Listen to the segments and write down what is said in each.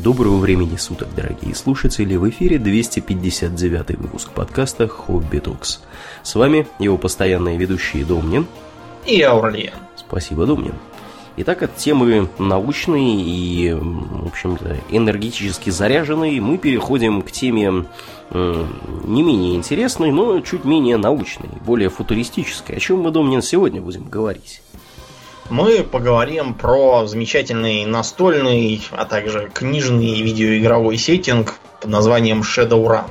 Доброго времени суток, дорогие слушатели! В эфире 259 выпуск подкаста «Хобби Токс». С вами его постоянные ведущие Домнин и Аурлиен. Спасибо, Домнин. Итак, от темы научной и, в общем-то, энергетически заряженной мы переходим к теме не менее интересной, но чуть менее научной, более футуристической. О чем мы, Домнин, сегодня будем говорить? Мы поговорим про замечательный настольный, а также книжный видеоигровой сеттинг под названием Shadowrun.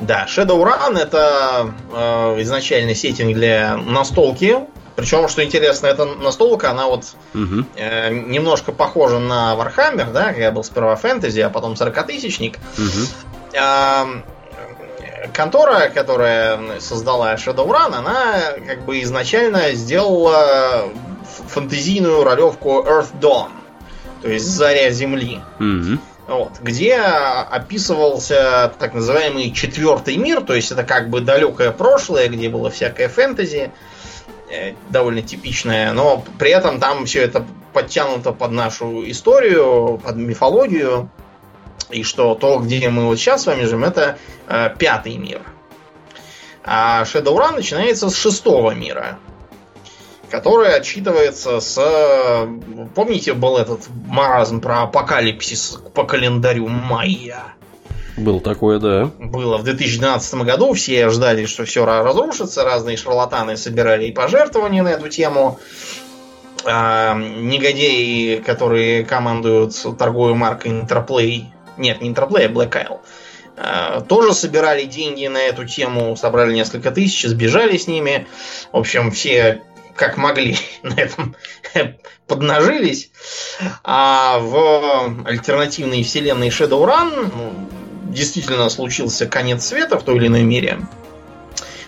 Да, Shadowrun это э, изначально сеттинг для настолки. Причем, что интересно, эта настолка, она вот угу. э, немножко похожа на Warhammer, да, я был сперва фэнтези, а потом 40-тысячник. Угу. Э, контора, которая создала Shadowrun, она как бы изначально сделала фантазийную ролевку Earth Dawn, то есть Заря Земли. Mm-hmm. Вот, где описывался так называемый четвертый мир, то есть это как бы далекое прошлое, где было всякое фэнтези, э, довольно типичное, но при этом там все это подтянуто под нашу историю, под мифологию. И что то, где мы вот сейчас с вами живем, это э, пятый мир. А Shadowrun начинается с шестого мира, который отчитывается с... Помните, был этот маразм про апокалипсис по календарю майя? Был такое, да. Было в 2012 году. Все ждали, что все разрушится. Разные шарлатаны собирали и пожертвования на эту тему. А, негодяи, которые командуют торговой маркой Interplay, нет, не Interplay, а Black Isle. А, тоже собирали деньги на эту тему, собрали несколько тысяч, сбежали с ними. В общем, все как могли на этом поднажились. А в альтернативной вселенной Shadowrun ну, действительно случился конец света в той или иной мере.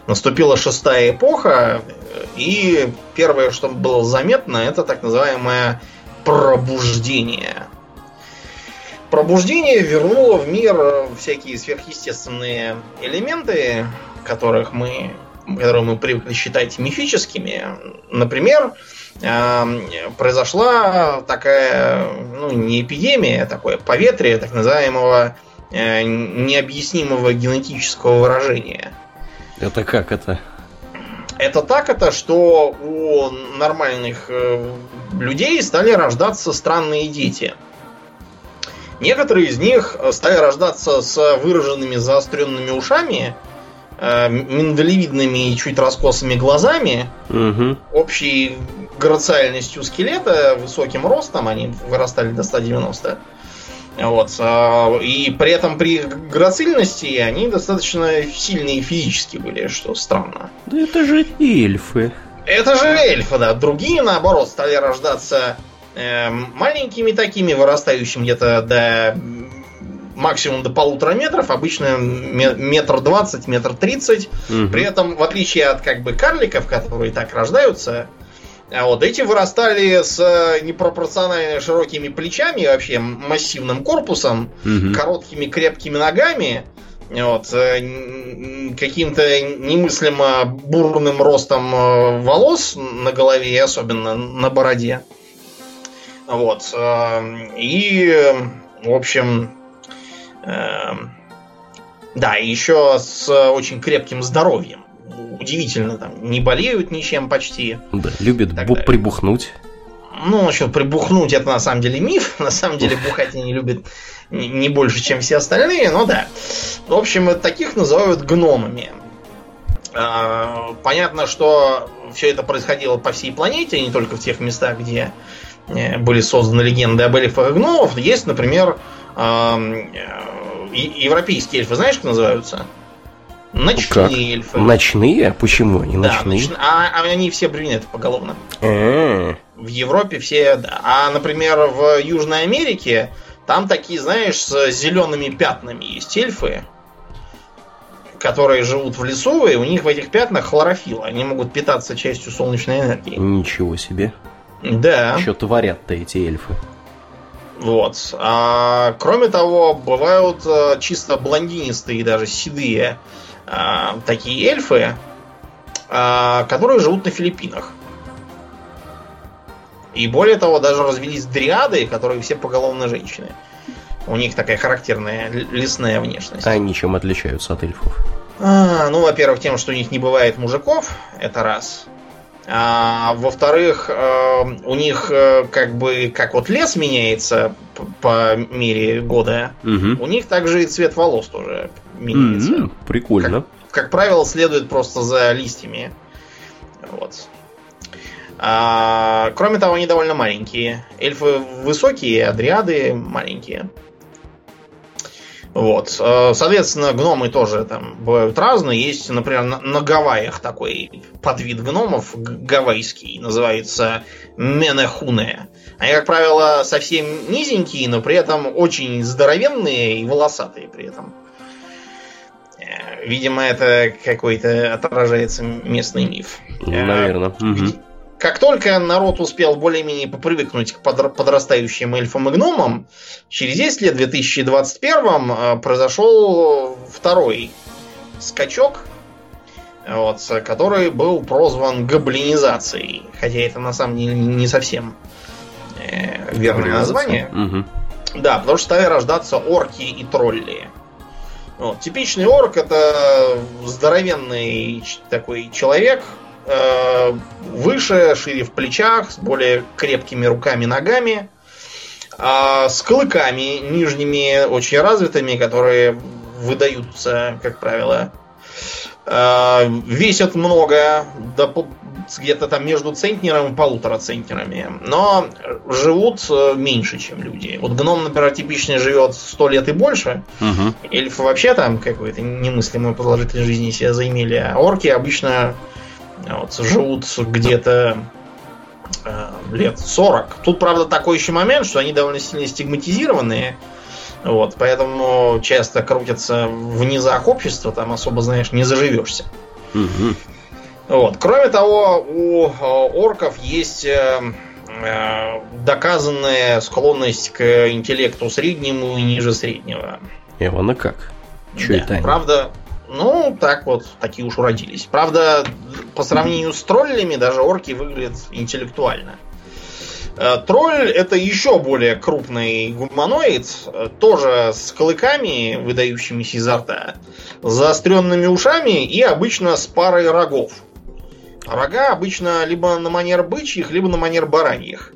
Наступила шестая эпоха, и первое, что было заметно, это так называемое пробуждение. Пробуждение вернуло в мир всякие сверхъестественные элементы, которых мы, которые мы привыкли считать мифическими. Например, эм, произошла такая, ну, не эпидемия, а такое поветрие так называемого э, необъяснимого генетического выражения. Это как это? Это так это, что у нормальных э, людей стали рождаться странные дети – Некоторые из них э, стали рождаться с выраженными заостренными ушами, э, миндалевидными и чуть раскосыми глазами, угу. общей грациальностью скелета, высоким ростом, они вырастали до 190. Вот. Э, и при этом при грацильности они достаточно сильные физически были, что странно. Да это же эльфы. Это же эльфы, да. Другие, наоборот, стали рождаться маленькими такими, вырастающими где-то до максимум до полутора метров, обычно метр двадцать, метр тридцать. Угу. При этом, в отличие от как бы карликов, которые так рождаются, а вот эти вырастали с непропорционально широкими плечами, вообще массивным корпусом, угу. короткими крепкими ногами, вот, э, каким-то немыслимо бурным ростом э, волос на голове и особенно на бороде. Вот. Эм, и, в общем, эм, да, еще с очень крепким здоровьем. Удивительно, там, не болеют ничем почти. Да, любят бу- прибухнуть. Ну, насчет прибухнуть, это на самом деле миф. На самом деле бухать они любят не больше, чем все остальные, но да. В общем, таких называют гномами. Э, понятно, что все это происходило по всей планете, не только в тех местах, где были созданы легенды об эльфах и гномов. Есть, например, э, европейские эльфы. Знаешь, как называются? Ночные как? эльфы. Ночные? Почему они да, ночные? Ноч... А, а они все брюнеты поголовно. А-а-а. В Европе все, да. А, например, в Южной Америке там такие, знаешь, с зелеными пятнами есть эльфы, которые живут в лесу, и у них в этих пятнах хлорофилл. Они могут питаться частью солнечной энергии. Ничего себе. Да. Что творят-то эти эльфы? Вот. А, кроме того, бывают а, чисто блондинистые, даже седые а, такие эльфы, а, которые живут на Филиппинах. И более того, даже развелись дриады, которые все поголовно женщины. У них такая характерная лесная внешность. А они чем отличаются от эльфов? А, ну, во-первых, тем, что у них не бывает мужиков, это раз. А, во-вторых, э, у них э, как бы как вот лес меняется по, мере года, угу. у них также и цвет волос тоже меняется. Mm-hmm, прикольно. Как, как правило, следует просто за листьями. Вот. А, кроме того, они довольно маленькие. Эльфы высокие, адриады маленькие. Вот. Э, соответственно, гномы тоже там бывают разные. Есть, например, на, на Гавайях такой подвид гномов гавайский, называется Менехуне. Они, как правило, совсем низенькие, но при этом очень здоровенные и волосатые при этом. Э, видимо, это какой-то отражается местный миф. Наверное. Угу. Как только народ успел более-менее попривыкнуть к подрастающим эльфам и гномам, через 10 лет, в 2021 э, произошел второй скачок, вот, который был прозван гоблинизацией. Хотя это на самом деле не совсем э, верное название. Угу. Да, потому что стали рождаться орки и тролли. Вот, типичный орк это здоровенный такой человек, Э, выше, шире в плечах, с более крепкими руками и ногами, а с клыками нижними очень развитыми, которые выдаются, как правило. Э, весят много, где-то там между центнером и полутора центнерами, но живут э, меньше, чем люди. Вот гном, например, типичный живет сто лет и больше. Угу. Эльфы вообще там какой-то немыслимый продолжительной жизни себя заимели, а орки обычно вот, живут где-то э, лет 40. Тут, правда, такой еще момент, что они довольно сильно стигматизированные. Вот, поэтому часто крутятся в низах общества, там особо, знаешь, не заживешься. Угу. Вот. Кроме того, у э, орков есть э, э, доказанная склонность к интеллекту среднему и ниже среднего. И как. Че да, это? Правда, ну, так вот, такие уж уродились. Правда, по сравнению с троллями, даже орки выглядят интеллектуально. Э, тролль это еще более крупный гуманоид, э, тоже с клыками, выдающимися изо рта, заостренными ушами и обычно с парой рогов. Рога обычно либо на манер бычьих, либо на манер бараньих.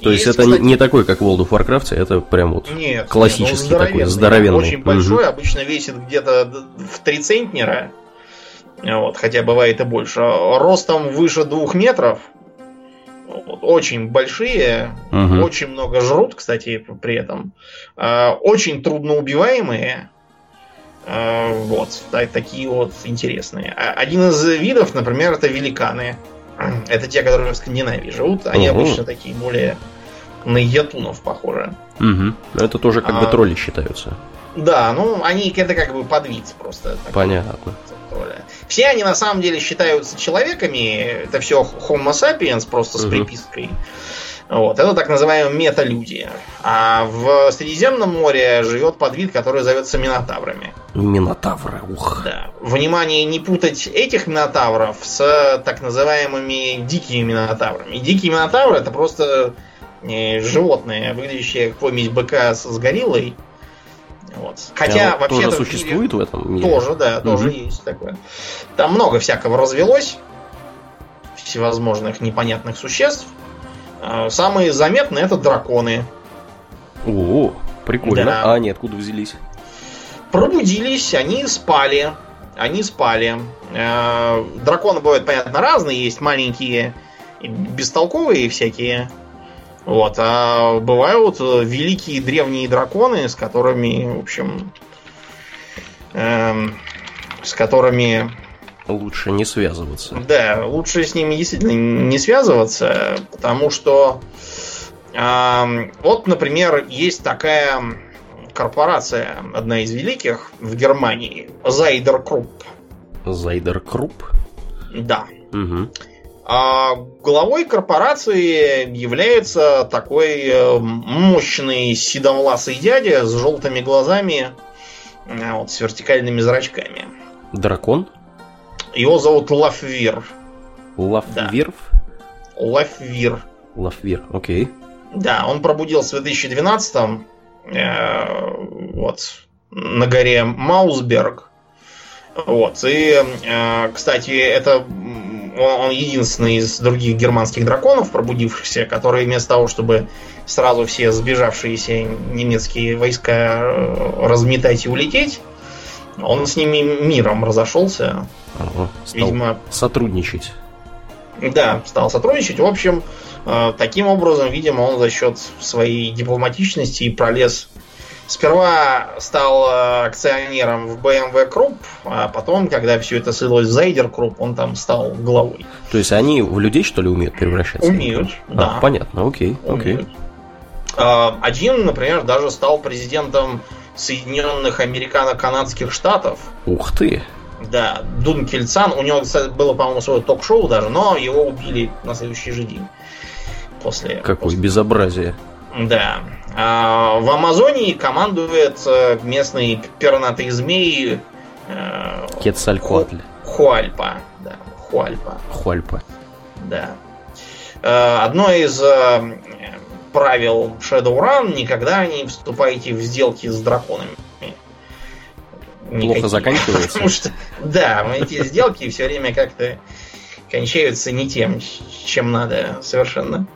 То есть, есть это кстати... не такой, как в World of Warcraft, это прям вот нет, классический нет, такой, здоровенный. Очень большой, угу. обычно весит где-то в 3 центнера. Вот, хотя бывает и больше. Ростом выше двух метров. Вот, очень большие, угу. очень много жрут, кстати, при этом. Э, очень трудно убиваемые. Э, вот, так, такие вот интересные. А, один из видов, например, это великаны. Это те, которые в Скандинавии живут. Они угу. обычно такие более на ятунов похожи. Угу. Это тоже как а, бы тролли считаются. Да, ну они это как бы подвид просто. Понятно. Тролля. Все они на самом деле считаются человеками. Это все Homo sapiens просто угу. с припиской. Вот, это так называемые металюди. А в Средиземном море живет подвид, который зовется минотаврами. Минотавры, ух. Да. Внимание, не путать этих минотавров с так называемыми дикими минотаврами. Дикие минотавры это просто э, животные, выглядящие как помесь быка с, с гориллой. Вот. Хотя а вообще тоже существует в, в этом мире. Тоже, да, угу. тоже есть такое. Там много всякого развелось всевозможных непонятных существ. А, самые заметные это драконы. О, прикольно. Да. А они откуда взялись? Пробудились, они спали. Они спали. А, драконы бывают, понятно, разные. Есть маленькие, бестолковые всякие. Вот, а бывают великие древние драконы, с которыми, в общем, эм, с которыми Лучше не связываться. Да, лучше с ними действительно не связываться, потому что э, вот, например, есть такая корпорация, одна из великих в Германии, Зайдер Крупп. Зайдер Крупп? Да. Угу. А главой корпорации является такой э, мощный седовласый дядя с желтыми глазами, э, вот, с вертикальными зрачками. Дракон? Его зовут Лафвир. Лафвирф? Лафвир. Лафвир, окей. Да, он пробудился в 2012-м. Э, вот. На горе Маусберг. Вот. И, э, кстати, это он, он единственный из других германских драконов, пробудившихся, которые вместо того, чтобы сразу все сбежавшиеся немецкие войска э, разметать и улететь, он с ними миром разошелся. Ага, стал Видимо, сотрудничать. Да, стал сотрудничать. В общем, э, таким образом, видимо, он за счет своей дипломатичности и пролез Сперва стал э, акционером в BMW Group, а потом, когда все это слилось в Зайдер Group, он там стал главой. То есть они в людей, что ли, умеют превращаться? Умеют, а, да. понятно, окей, умеют. окей. А, один, например, даже стал президентом Соединенных Американо-Канадских Штатов. Ух ты! Да, Дун Кельцан, у него, кстати, было, по-моему, свое ток-шоу даже, но его убили на следующий же день. После, Какое после... безобразие. Да. А в Амазонии командует э, местный пернатый змей э, Кецалькоатль. Хуальпа. Да, Хуальпа. Хуальпа. Да. Э, одно из правил Shadowrun никогда не вступайте в сделки с драконами. Никакие. Плохо заканчивается. Потому что, да, эти сделки все время как-то кончаются не тем, чем надо совершенно.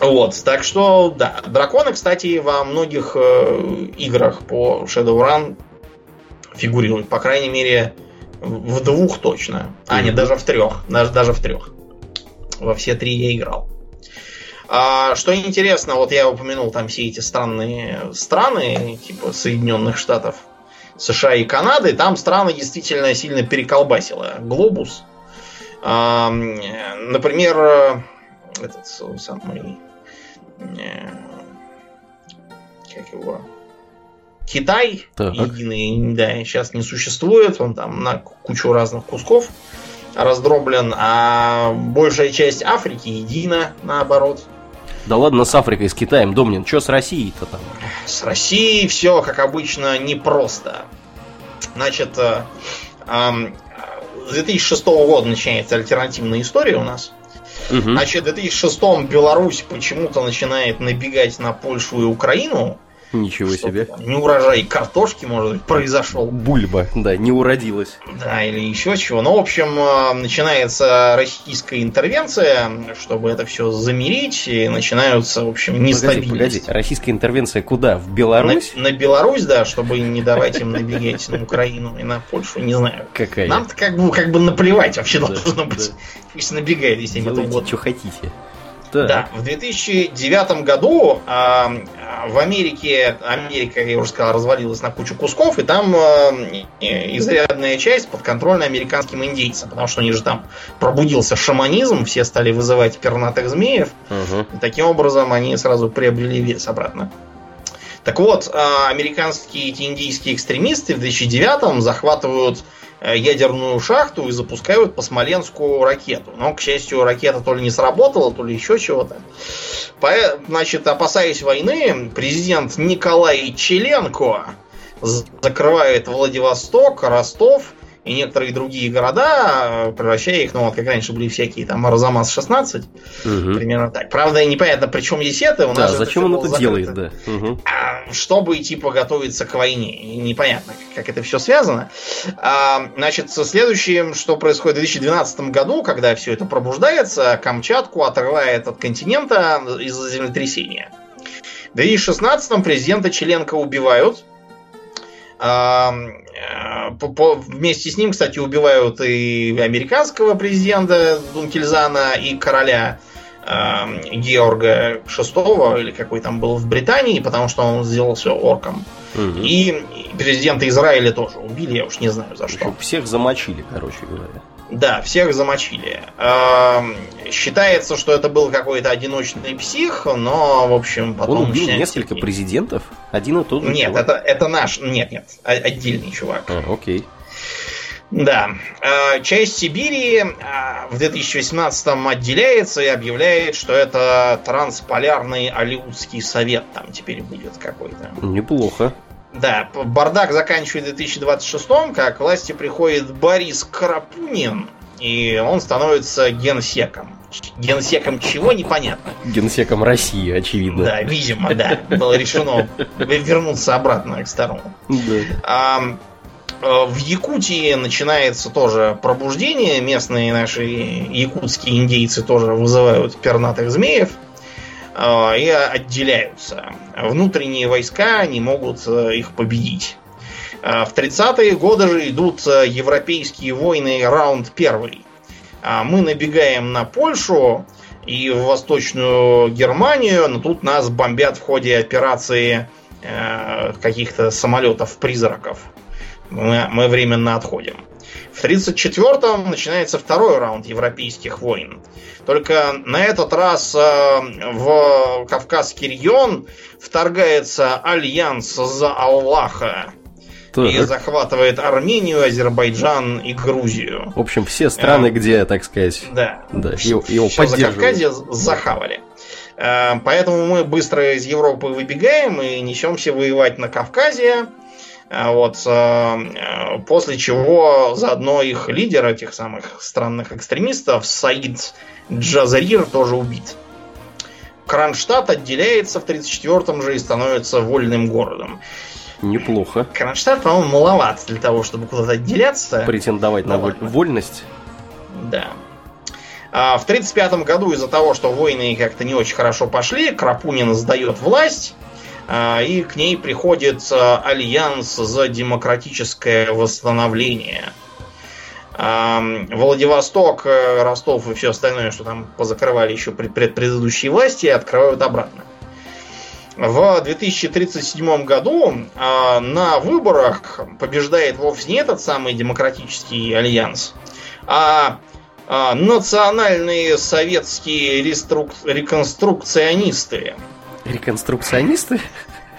Вот, так что, да. Драконы, кстати, во многих э, играх по Shadowrun фигурируют. По крайней мере, в двух точно. А, нет, даже в трех. Даже, даже в трех. Во все три я играл. А, что интересно, вот я упомянул там все эти странные страны, типа Соединенных Штатов, США и Канады. Там страны действительно сильно переколбасило. Глобус. А, например, этот самый как его Китай так. единый, да, сейчас не существует, он там на кучу разных кусков раздроблен, а большая часть Африки едина, наоборот. Да ладно с Африкой, с Китаем, Домнин, что с Россией-то там? С Россией все, как обычно, непросто. Значит, э, с 2006 года начинается альтернативная история у нас. Угу. Значит, в 2006 Беларусь почему-то начинает набегать на Польшу и Украину. Ничего себе. Не урожай картошки, может быть, произошел. Бульба, да, не уродилась. Да, или еще чего. Ну, в общем, э, начинается российская интервенция, чтобы это все замерить, и начинаются, в общем, нестабильности. Погоди, погоди, российская интервенция куда? В Беларусь? На, на Беларусь, да, чтобы не давать им набегать на Украину и на Польшу, не знаю. Какая? Нам-то как бы, как бы наплевать вообще должно быть. Пусть набегает, если им это угодно. что хотите. Так. Да, в 2009 году э, в Америке, Америка, я уже сказал, развалилась на кучу кусков, и там э, изрядная часть подконтрольна американским индейцам, потому что у них же там пробудился шаманизм, все стали вызывать пернатых змеев, угу. и таким образом они сразу приобрели вес обратно. Так вот, американские эти индийские экстремисты в 2009 захватывают ядерную шахту и запускают по Смоленску ракету. Но, к счастью, ракета то ли не сработала, то ли еще чего-то. Значит, опасаясь войны, президент Николай Челенко закрывает Владивосток, Ростов и некоторые другие города, превращая их, ну вот как раньше были всякие там Арзамас-16, угу. примерно так. Правда, непонятно, при чем здесь это. У да, зачем он это закрыто. делает, да. Угу. Чтобы, типа, готовиться к войне. Непонятно, как это все связано. А, значит, следующее, что происходит в 2012 году, когда все это пробуждается, Камчатку отрывает от континента из-за землетрясения. В 2016 президента Челенко убивают, Э, вместе с ним, кстати, убивают и американского президента Дункельзана, и короля Георга VI, или какой там был в Британии, потому что он сделал все орком. Угу. И президента Израиля тоже убили, я уж не знаю за что. Всех замочили, короче говоря. Да, всех замочили. Считается, что это был какой-то одиночный псих, но, в общем, потом... Он убил несколько президентов? Один и тот же Нет, это, это наш... Нет, нет, отдельный чувак. А, окей. Да. Часть Сибири в 2018-м отделяется и объявляет, что это трансполярный Алиутский совет там теперь будет какой-то. Неплохо. Да, бардак заканчивает в 2026 как к власти приходит Борис Карапунин и он становится генсеком. Генсеком чего, непонятно. Генсеком России, очевидно. Да, видимо, да. Было решено вернуться обратно к старому. Да. А, в Якутии начинается тоже пробуждение. Местные наши якутские индейцы тоже вызывают пернатых змеев а, и отделяются. Внутренние войска не могут э, их победить. А, в 30-е годы же идут э, европейские войны раунд первый. А мы набегаем на Польшу и в Восточную Германию, но тут нас бомбят в ходе операции э, каких-то самолетов-призраков. Мы, временно отходим. В 1934-м начинается второй раунд европейских войн. Только на этот раз э, в Кавказский регион вторгается альянс за Аллаха так. и захватывает Армению, Азербайджан и Грузию. В общем, все страны, а, где, так сказать, да, да, его, его все Закавказье захавали. А, поэтому мы быстро из Европы выбегаем и несемся воевать на Кавказе. А, вот, после чего заодно их лидер этих самых странных экстремистов, Саид Джазарир, тоже убит. Кронштадт отделяется в 1934-м же и становится вольным городом. Неплохо. Кронштадт, по-моему, маловат для того, чтобы куда-то отделяться. Претендовать на ладно. вольность. Да. А в 1935 году из-за того, что войны как-то не очень хорошо пошли, Крапунин сдает власть, а, и к ней приходит а, Альянс за демократическое восстановление. А, Владивосток, э, Ростов и все остальное, что там позакрывали еще при предыдущей власти, открывают обратно. В 2037 году э, на выборах побеждает вовсе не этот самый демократический альянс, а э, национальные советские реструк... реконструкционисты. Реконструкционисты?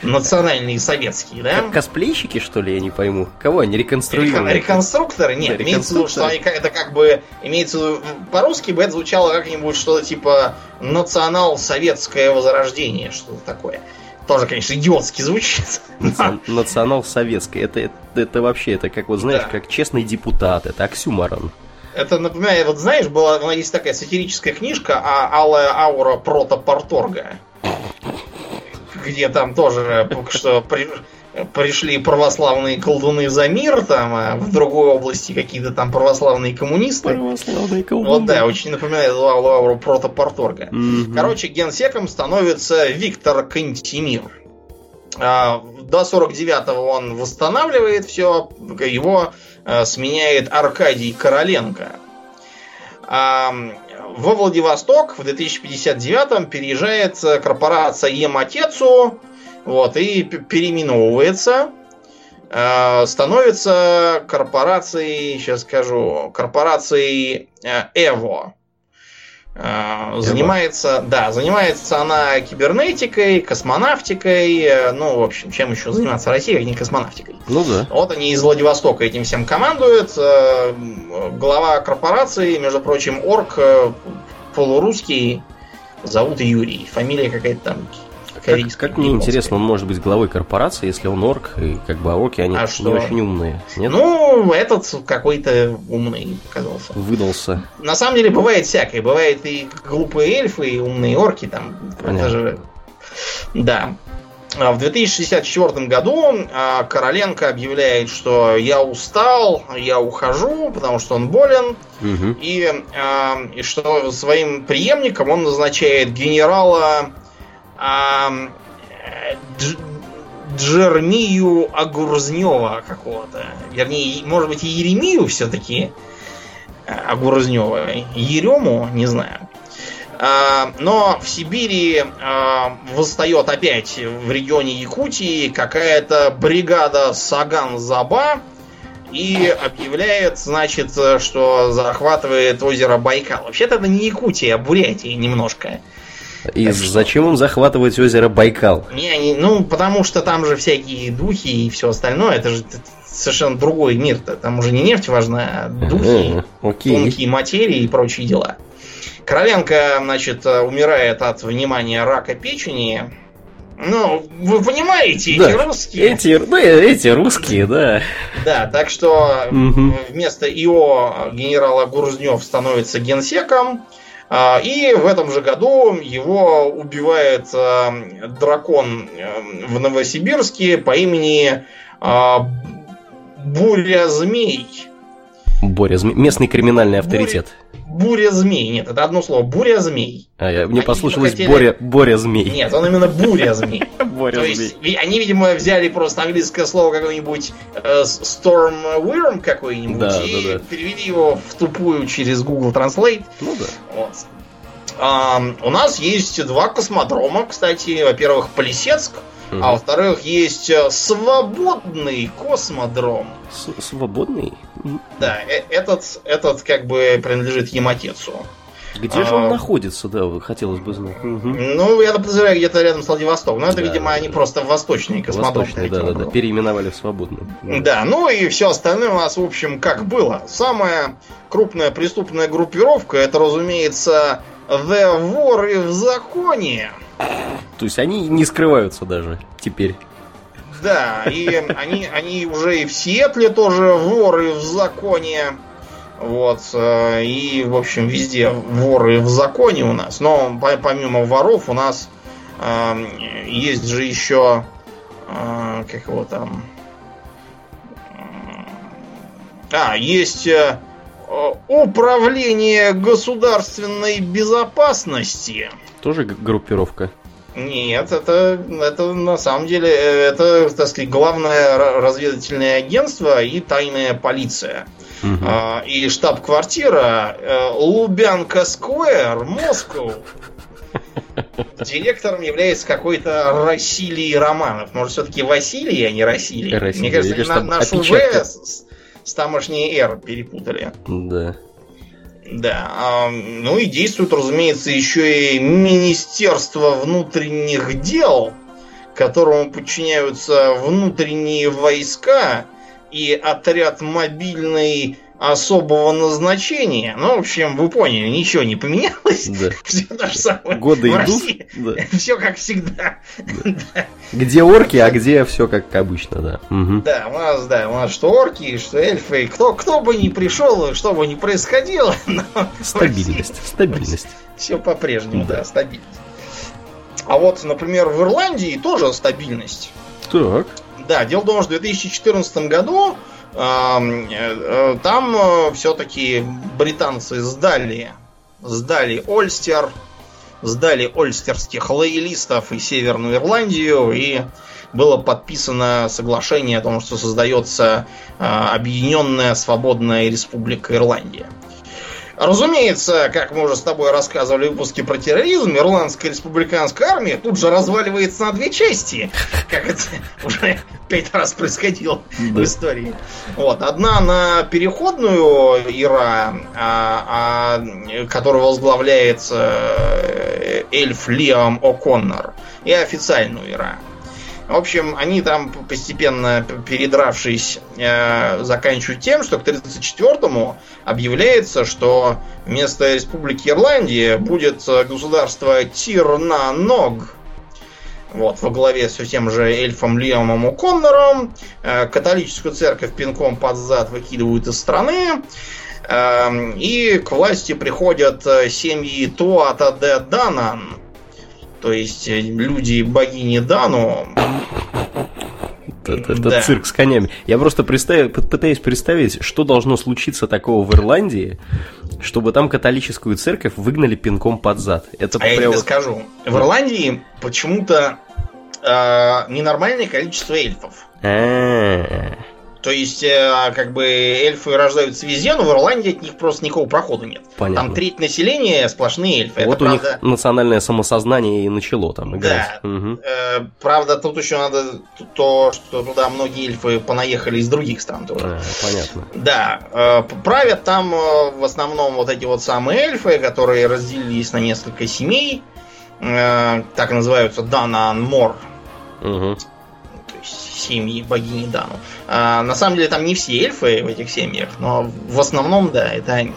Национальные советские, да? Как косплейщики, что ли, я не пойму. Кого они реконструируют? Реконструкторы? Нет, да, имеется в виду, что они это как бы... Имеется в виду, по-русски бы это звучало как-нибудь что-то типа национал-советское возрождение, что-то такое. Тоже, конечно, идиотски звучит. Национал-советское. Это, это, это вообще, это как, вот знаешь, да. как честный депутат, это оксюмарон. Это напоминает, вот знаешь, была, есть такая сатирическая книжка а Алая аура протопорторга где там тоже что при, пришли православные колдуны за мир, там, а в другой области какие-то там православные коммунисты. Православные колдуны. Вот да, очень напоминает Лауру протопорторга. Угу. Короче, генсеком становится Виктор Кантемир. А, до 49-го он восстанавливает все, его а, сменяет Аркадий Короленко. Во Владивосток в 2059 переезжает корпорация Ематецу, вот, и переименовывается, э, становится корпорацией, сейчас скажу, корпорацией э, Эво. Э, занимается, да, занимается она кибернетикой, космонавтикой, ну, в общем, чем еще заниматься Россия, как не космонавтикой. Ну да. Вот они из Владивостока этим всем командуют. Глава корпорации, между прочим, орк полурусский, зовут Юрий. Фамилия какая-то там как, как мне интересно, он может быть главой корпорации, если он орк, и как бы орки, они а не очень умные. Нет? Ну, этот какой-то умный оказался. Выдался. На самом деле бывает всякое. Бывает и глупые эльфы, и умные орки там. Понятно. Это же... Да. А в 2064 году а, Короленко объявляет, что я устал, я ухожу, потому что он болен, угу. и, а, и что своим преемником он назначает генерала Джермию Огурзнева какого-то. Вернее, может быть, и Еремию все-таки Огурзнева. Ерему, не знаю. А, но в Сибири а, восстает опять в регионе Якутии какая-то бригада Саган-Заба и объявляет, значит, что захватывает озеро Байкал. Вообще-то это не Якутия, а Бурятия немножко. И так зачем им захватывать озеро Байкал? Не, не, ну, потому что там же всякие духи и все остальное. Это же совершенно другой мир. -то. Там уже не нефть важна, а духи, Окей. тонкие материи и прочие дела. Короленко, значит, умирает от внимания рака печени. Ну, вы понимаете, да. эти русские. Эти, ну, эти русские, да. Да, так что угу. вместо ИО генерала Гурзнев становится генсеком. А, и в этом же году его убивает а, дракон э, в Новосибирске по имени а, Буря Змей. Боря Змей. Местный криминальный авторитет. Буря, змей. Нет, это одно слово. Буря змей. А, я, мне они послушалось хотели... Боря, Боря Змей. Нет, он именно Буря Змей. Боря То есть, они, видимо, взяли просто английское слово какое-нибудь э, Storm Worm какой-нибудь и перевели его в тупую через Google Translate. Ну да. Вот. А, у нас есть два космодрома, кстати. Во-первых, Полисецк, угу. а во-вторых, есть э, свободный космодром. С свободный? Да, э этот, этот как бы принадлежит Ематецу. Где а, же он находится, да, хотелось бы знать. Угу. Ну, я подозреваю, где-то рядом с Владивостоком. Но это, да, видимо, они просто восточные космодромы. Восточные, да, да, да, переименовали в свободный. Да. да, ну и все остальное у нас, в общем, как было. Самая крупная преступная группировка, это, разумеется, The воры в законе. То есть они не скрываются даже теперь. Да, и они, они уже и в Сиэтле тоже воры в законе. Вот, э, и, в общем, везде воры в законе у нас. Но помимо воров у нас э, есть же еще, э, как его там... А, есть э, управление государственной безопасности. Тоже группировка. Нет, это, это на самом деле это, так сказать, главное разведывательное агентство и тайная полиция. Угу. А, и штаб-квартира э, Лубянка Сквер, Москва. Директором является какой-то Василий Романов. Может, все-таки Василий, а не Расилий. Мне кажется, они на, нашу В с, с тамошней Р перепутали. Да. Да. Ну и действует, разумеется, еще и Министерство внутренних дел, которому подчиняются внутренние войска и отряд мобильный особого назначения. Ну, в общем, вы поняли, ничего не поменялось. Да. Все то же самое. Годы в идут. Да. Все как всегда. Да. Где орки, а где все как обычно, да. Угу. Да, у нас, да, у нас что орки, что эльфы. Кто, кто бы ни пришел, что бы ни происходило. Стабильность, стабильность. Все по-прежнему, да. да, стабильность. А вот, например, в Ирландии тоже стабильность. Так. Да, дело в том, что в 2014 году там э, все-таки британцы сдали, сдали Ольстер, сдали ольстерских лоялистов и Северную Ирландию, и было подписано соглашение о том, что создается Объединенная Свободная Республика Ирландия. Разумеется, как мы уже с тобой рассказывали в выпуске про терроризм, Ирландская республиканская армия тут же разваливается на две части, как это уже пять раз происходило да. в истории. Вот. Одна на переходную Ира, а, а, которую возглавляет э, эльф Лиам О'Коннор, и официальную Ира. В общем, они там постепенно передравшись, э, заканчивают тем, что к 1934-му объявляется, что вместо Республики Ирландия будет государство Тирнаног. Вот, во главе с тем же эльфом Лиамом О'Коннором. Э, католическую церковь пинком под зад выкидывают из страны. Э, и к власти приходят э, семьи Туата де Данан то есть э, люди богини Дану. Это, это да. цирк с конями. Я просто представь, пытаюсь представить, что должно случиться такого в Ирландии, чтобы там католическую церковь выгнали пинком под зад. Это а я тебе скажу. В Ирландии почему-то э, ненормальное количество эльфов. А-а-а. То есть, э, как бы эльфы рождаются везде, но в Ирландии от них просто никакого прохода нет. Понятно. Там треть населения сплошные эльфы. Вот Это, у правда... них национальное самосознание и начало там играть. Да. Угу. Э, правда, тут еще надо то, что туда многие эльфы понаехали из других стран тоже. А, понятно. Да. Э, правят там э, в основном вот эти вот самые эльфы, которые разделились на несколько семей. Э, так называются Данан Мор. Угу семьи богини Дану. А, на самом деле там не все эльфы в этих семьях, но в основном, да, это они.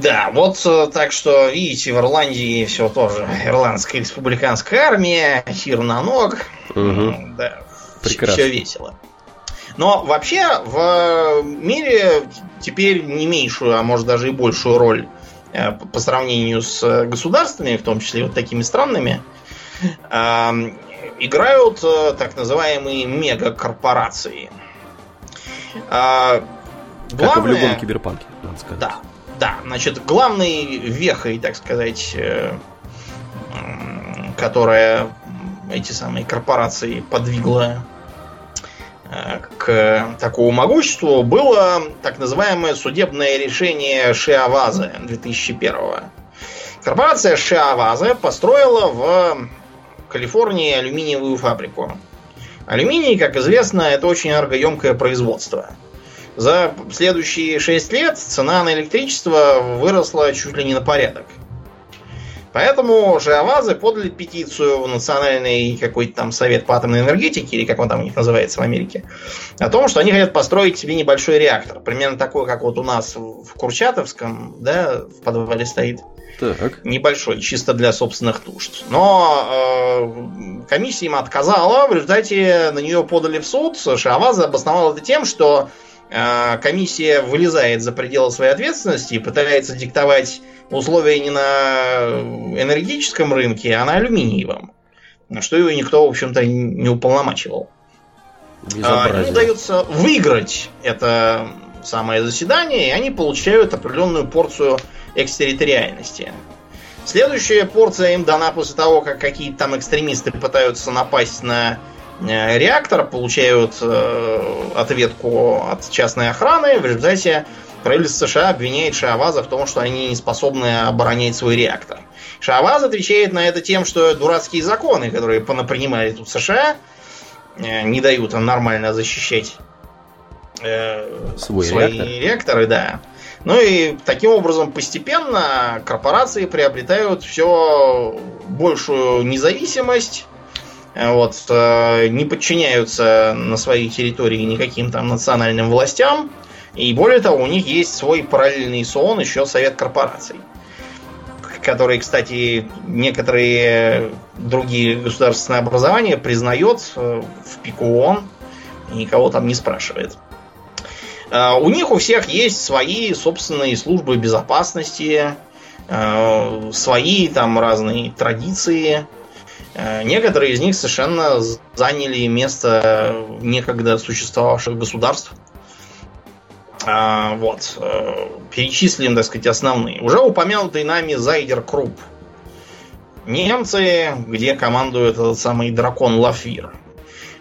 Да, вот э, так что, видите, в Ирландии все тоже. Ирландская республиканская армия, тир на ног. Угу. Да, Прекрасно. все весело. Но вообще в мире теперь не меньшую, а может даже и большую роль э, по сравнению с государствами, в том числе вот такими странными, играют э, так называемые мегакорпорации. Главное, как и в любом киберпанке, надо сказать. Да, да, значит, главной вехой, так сказать, э, которая эти самые корпорации подвигла э, к такому могуществу, было так называемое судебное решение Шиаваза 2001 Корпорация Шиаваза построила в Калифорнии алюминиевую фабрику. Алюминий, как известно, это очень энергоемкое производство – за следующие 6 лет цена на электричество выросла чуть ли не на порядок. Поэтому Шиавазы подали петицию в Национальный какой-то там совет по атомной энергетике, или как он там у них называется в Америке, о том, что они хотят построить себе небольшой реактор. Примерно такой, как вот у нас в Курчатовском, да, в подвале стоит. Так. Небольшой, чисто для собственных нужд. Но э, комиссия им отказала, в результате на нее подали в суд. Шиаваза обосновал это тем, что а, комиссия вылезает за пределы своей ответственности и пытается диктовать условия не на энергетическом рынке, а на алюминиевом. На что его никто, в общем-то, не уполномачивал. А, им удается выиграть это самое заседание, и они получают определенную порцию экстерриториальности. Следующая порция им дана после того, как какие-то там экстремисты пытаются напасть на Э, реактор, получают э, ответку от частной охраны. В результате правительство США обвиняет Шиаваза в том, что они не способны оборонять свой реактор. Шиаваз отвечает на это тем, что дурацкие законы, которые понапринимали тут США, э, не дают им нормально защищать э, Свой свои реактор. реакторы, да. Ну и таким образом постепенно корпорации приобретают все большую независимость вот, э, не подчиняются на своей территории никаким там национальным властям. И более того, у них есть свой параллельный СООН, еще Совет корпораций. Который, кстати, некоторые другие государственные образования признает э, в пику ООН и никого там не спрашивает. Э, у них у всех есть свои собственные службы безопасности, свои там разные традиции, Э, некоторые из них совершенно заняли место некогда существовавших государств. А, вот. Э, перечислим, так сказать, основные. Уже упомянутый нами Зайдер Круп. Немцы, где командует этот самый дракон Лафир.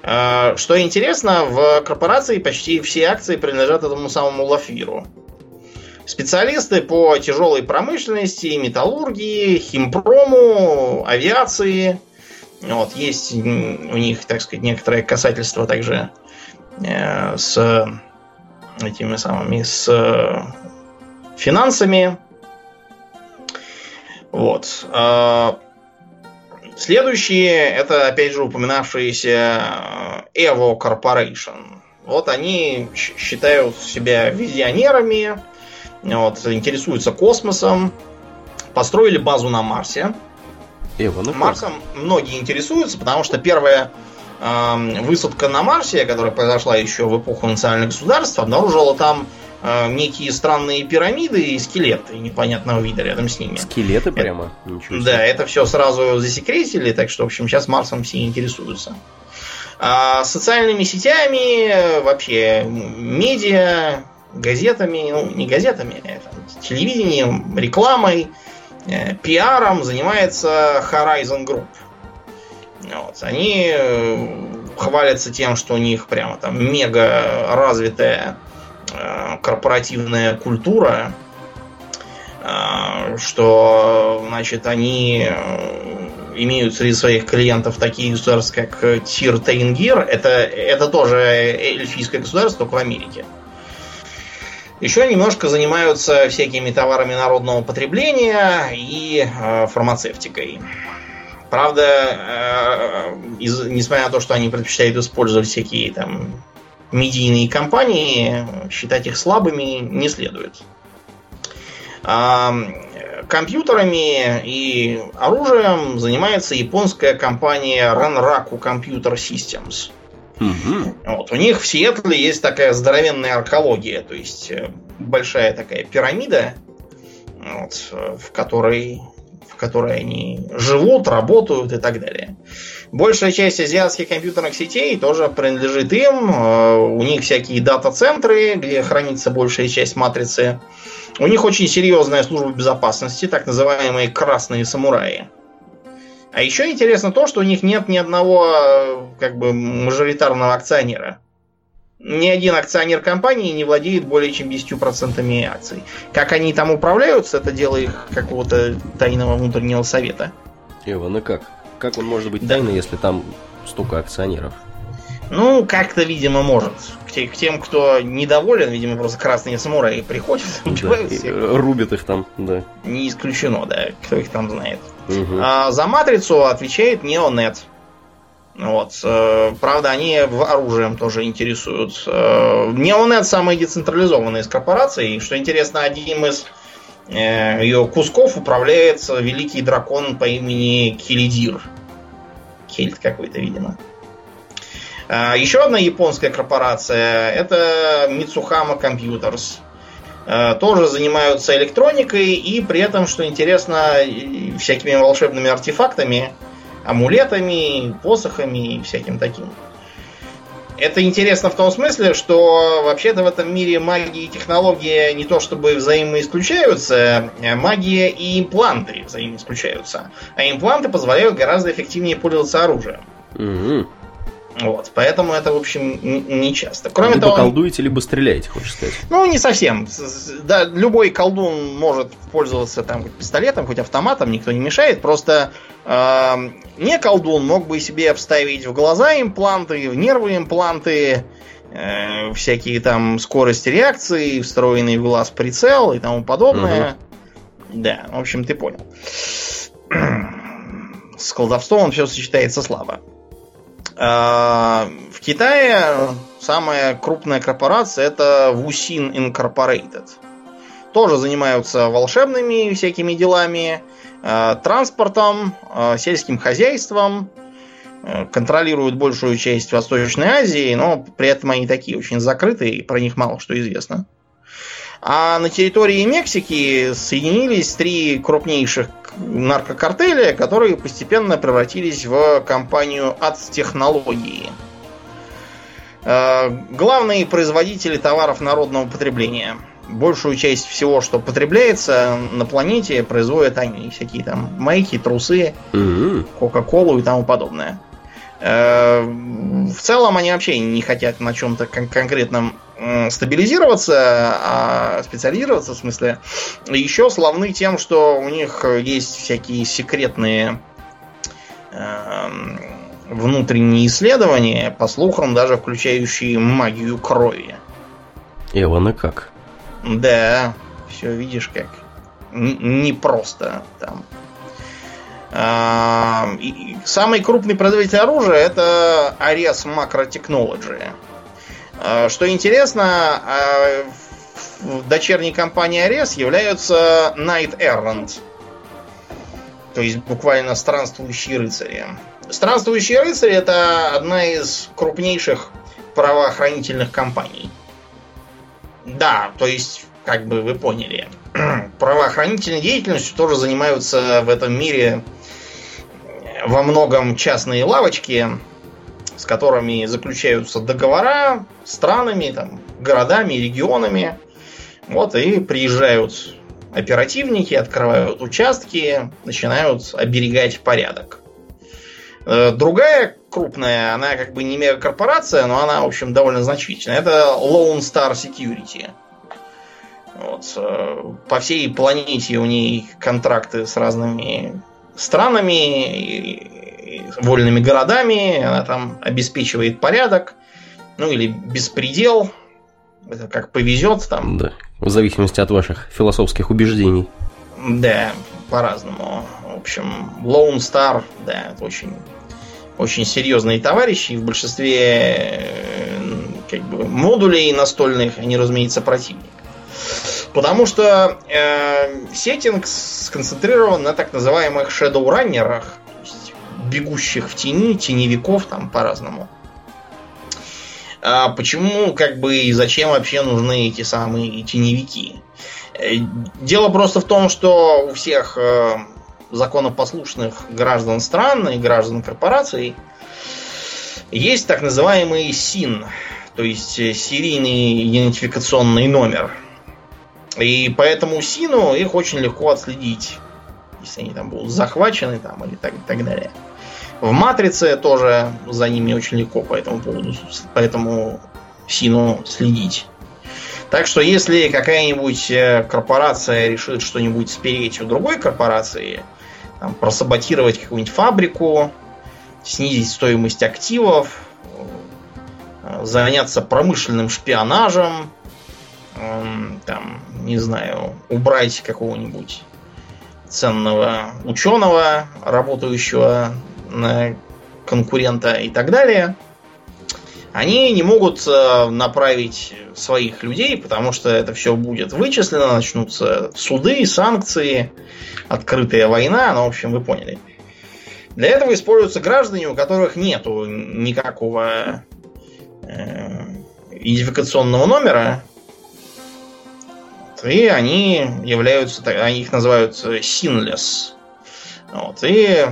Э, что интересно, в корпорации почти все акции принадлежат этому самому Лафиру. Специалисты по тяжелой промышленности, металлургии, химпрому, авиации – вот, есть у них, так сказать, некоторое касательство также э, с этими самыми, с э, финансами. Вот. Следующие, это, опять же, упоминавшиеся э, Evo Corporation. Вот они считают себя визионерами, вот, интересуются космосом, построили базу на Марсе. Эва, ну Марсом многие интересуются, потому что первая э, высадка на Марсе, которая произошла еще в эпоху национальных государств, обнаружила там некие странные пирамиды и скелеты непонятного вида рядом с ними. Скелеты это, прямо? Ничего себе. Да, это все сразу засекретили, так что, в общем, сейчас Марсом все интересуются. А социальными сетями, вообще медиа, газетами, ну, не газетами, а телевидением, рекламой, Э, пиаром занимается Horizon Group. Вот. Они э, хвалятся тем, что у них прямо там мега развитая э, корпоративная культура, э, что значит они э, имеют среди своих клиентов такие государства, как Тир Тейнгир. Это, это тоже эльфийское государство, только в Америке. Еще немножко занимаются всякими товарами народного потребления и э, фармацевтикой. Правда, э, из, несмотря на то, что они предпочитают использовать всякие там медийные компании, считать их слабыми не следует. А, компьютерами и оружием занимается японская компания Renraku Computer Systems. Угу. Вот. У них в Сиэтле есть такая здоровенная аркология, то есть э, большая такая пирамида, вот, в которой в которой они живут, работают и так далее. Большая часть азиатских компьютерных сетей тоже принадлежит им. Э, у них всякие дата-центры, где хранится большая часть матрицы. У них очень серьезная служба безопасности, так называемые красные самураи. А еще интересно то, что у них нет ни одного э, как бы мажоритарного акционера. Ни один акционер компании не владеет более чем 10% акций. Как они там управляются, это дело их какого-то тайного внутреннего совета. Иван, и как? Как он может быть тайный, если там столько акционеров? Ну, как-то, видимо, может. К, те, к тем, кто недоволен, видимо, просто красные самураи приходят, убивают да, всех. Рубят их там, да. Не исключено, да, кто их там знает. Угу. А, за матрицу отвечает Neonet. Вот. Э, правда, они оружием тоже интересуют. Э, Neonet самый децентрализованный из корпораций. Что интересно, одним из э, ее кусков управляет великий дракон по имени Килидир. Кельт какой-то, видимо. Еще одна японская корпорация это Mitsuhama Computers. Тоже занимаются электроникой и при этом, что интересно, всякими волшебными артефактами амулетами, посохами и всяким таким. Это интересно в том смысле, что вообще-то в этом мире магия и технология не то чтобы взаимоисключаются, а магия и импланты взаимоисключаются. А импланты позволяют гораздо эффективнее пользоваться оружием. Угу. Вот, поэтому это, в общем, не часто. Кроме либо того, колдуете, либо стреляете, хочешь сказать. Ну, не совсем. Да, любой колдун может пользоваться там хоть пистолетом, хоть автоматом, никто не мешает. Просто э, не колдун мог бы себе обставить в глаза импланты, в нервы импланты, э, всякие там скорости реакции, встроенный в глаз прицел и тому подобное. Угу. Да, в общем, ты понял. С колдовством все сочетается слабо. А, в Китае самая крупная корпорация это Wuxin Incorporated. Тоже занимаются волшебными всякими делами, а, транспортом, а, сельским хозяйством, контролируют большую часть Восточной Азии, но при этом они такие очень закрытые, и про них мало что известно. А на территории Мексики соединились три крупнейших наркокартеля, которые постепенно превратились в компанию от технологии. Э, главные производители товаров народного потребления. Большую часть всего, что потребляется на планете, производят они. Всякие там майки, трусы, кока-колу и тому подобное. Э, в целом они вообще не хотят на чем-то кон- конкретном стабилизироваться, а специализироваться, в смысле, еще славны тем, что у них есть всякие секретные э, внутренние исследования, по слухам, даже включающие магию крови. Эвана как? Да, все видишь как. Н- не просто там. А, самый крупный производитель оружия это Ares Macro Technology. А, что интересно, а, дочерней компании Ares являются Knight Errant. То есть буквально странствующие рыцари. Странствующие рыцари это одна из крупнейших правоохранительных компаний. Да, то есть, как бы вы поняли, правоохранительной деятельностью тоже занимаются в этом мире во многом частные лавочки, с которыми заключаются договора странами, там, городами, регионами. Вот и приезжают оперативники, открывают участки, начинают оберегать порядок. Э, другая крупная, она как бы не мегакорпорация, но она, в общем, довольно значительная. Это Lone Star Security. Вот. Э, по всей планете у ней контракты с разными странами вольными городами, она там обеспечивает порядок, ну или беспредел, это как повезет там. Да, в зависимости от ваших философских убеждений. Да, по-разному. В общем, Lone Star, да, это очень, очень серьезные товарищи. В большинстве э, как бы, модулей настольных они, разумеется, противник. Потому что э, сеттинг сконцентрирован на так называемых шедоураннерах, бегущих в тени, теневиков там по-разному. А почему, как бы, и зачем вообще нужны эти самые теневики? Э, дело просто в том, что у всех э, законопослушных граждан стран и граждан корпораций есть так называемый СИН, то есть э, серийный идентификационный номер. И поэтому СИНу их очень легко отследить, если они там будут захвачены там, или так, так далее. В Матрице тоже за ними очень легко по этому поводу, поэтому СИНу следить. Так что если какая-нибудь э, корпорация решит что-нибудь спереть у другой корпорации, там, просаботировать какую-нибудь фабрику, снизить стоимость активов, э, заняться промышленным шпионажем, эм, там, не знаю, убрать какого-нибудь ценного ученого, работающего на конкурента и так далее, они не могут э, направить своих людей, потому что это все будет вычислено, начнутся суды, санкции, открытая война, ну, в общем, вы поняли. Для этого используются граждане, у которых нету никакого э, идентификационного номера, и они являются, они их называют sinless. Вот, и